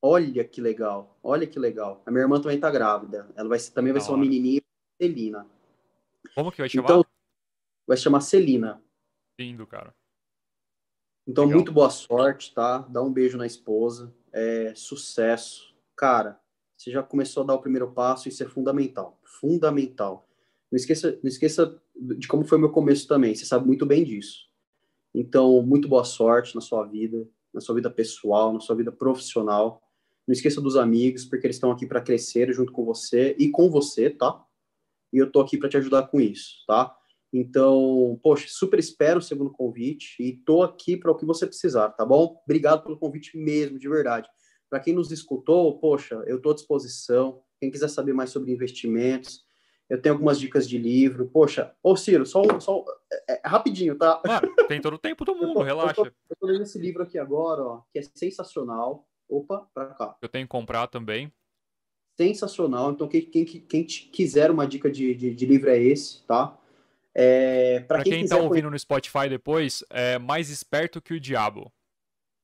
Olha que legal, olha que legal. A minha irmã também tá grávida. Ela vai também vai ser uma menininha, Celina. Como que vai chamar? Então, vai chamar Celina. Lindo, cara. Então, Legal. muito boa sorte, tá? Dá um beijo na esposa. É, sucesso. Cara, você já começou a dar o primeiro passo, isso é fundamental. Fundamental. Não esqueça, não esqueça de como foi meu começo também. Você sabe muito bem disso. Então, muito boa sorte na sua vida, na sua vida pessoal, na sua vida profissional. Não esqueça dos amigos, porque eles estão aqui para crescer junto com você e com você, tá? E eu tô aqui para te ajudar com isso, tá? Então, poxa, super espero o segundo convite e tô aqui para o que você precisar, tá bom? Obrigado pelo convite mesmo, de verdade. Para quem nos escutou, poxa, eu estou à disposição. Quem quiser saber mais sobre investimentos, eu tenho algumas dicas de livro. Poxa, ô Ciro, só, só é, é, rapidinho, tá? Mano, tem todo o tempo do mundo, eu tô, relaxa. Eu tô lendo esse livro aqui agora, ó, que é sensacional. Opa, para cá. Eu tenho que comprar também. Sensacional. Então, quem, quem, quem quiser uma dica de, de, de livro é esse, tá? É, para quem, quem tá ouvindo no Spotify depois, é Mais Esperto que o Diabo.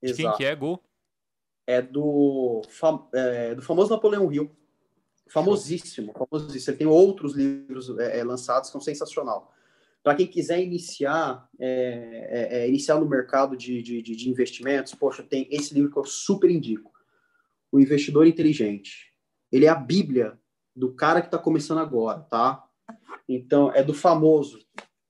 De quem que é, Gu? É do, é, do famoso Napoleão Hill. Famosíssimo, famosíssimo. Ele tem outros livros é, é lançados que são sensacional. Para quem quiser iniciar, é, é, iniciar no mercado de, de, de investimentos, poxa, tem esse livro que eu super indico. O Investidor Inteligente. Ele é a bíblia do cara que está começando agora, tá? Então, é do famoso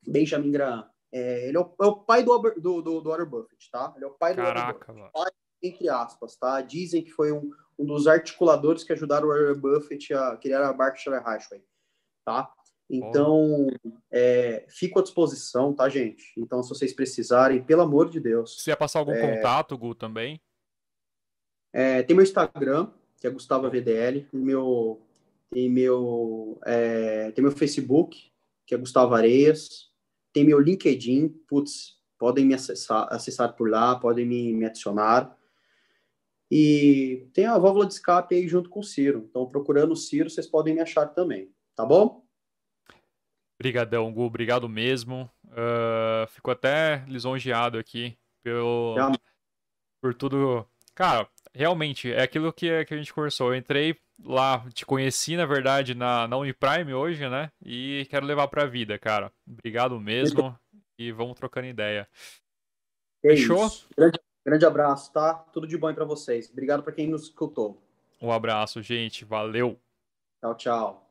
Benjamin Graham. É, ele é o, é o pai do, do, do, do, Warren Buffett, tá? Ele é o pai do Caraca, Warren Buffett. Pai, entre aspas, tá? Dizem que foi um, um dos articuladores que ajudaram o Warren Buffett a criar a Berkshire Hathaway, tá? Então, é, fico à disposição, tá, gente? Então, se vocês precisarem, pelo amor de Deus. Você ia passar algum é, contato, Gu, também? É, tem meu Instagram, que é Gustavo VDL, meu tem meu, é, tem meu Facebook, que é Gustavo Areias, tem meu LinkedIn, putz, podem me acessar, acessar por lá, podem me, me adicionar. E tem a válvula de escape aí junto com o Ciro. Então, procurando o Ciro, vocês podem me achar também, tá bom? Obrigadão, Gu, obrigado mesmo. Uh, fico até lisonjeado aqui pelo, por tudo. Cara, realmente, é aquilo que, que a gente conversou. Eu entrei lá, te conheci, na verdade, na, na Uniprime hoje, né? E quero levar pra vida, cara. Obrigado mesmo. e vamos trocando ideia. É Fechou? Grande, grande, abraço, tá? Tudo de bom aí pra vocês. Obrigado pra quem nos escutou. Um abraço, gente. Valeu. Tchau, tchau.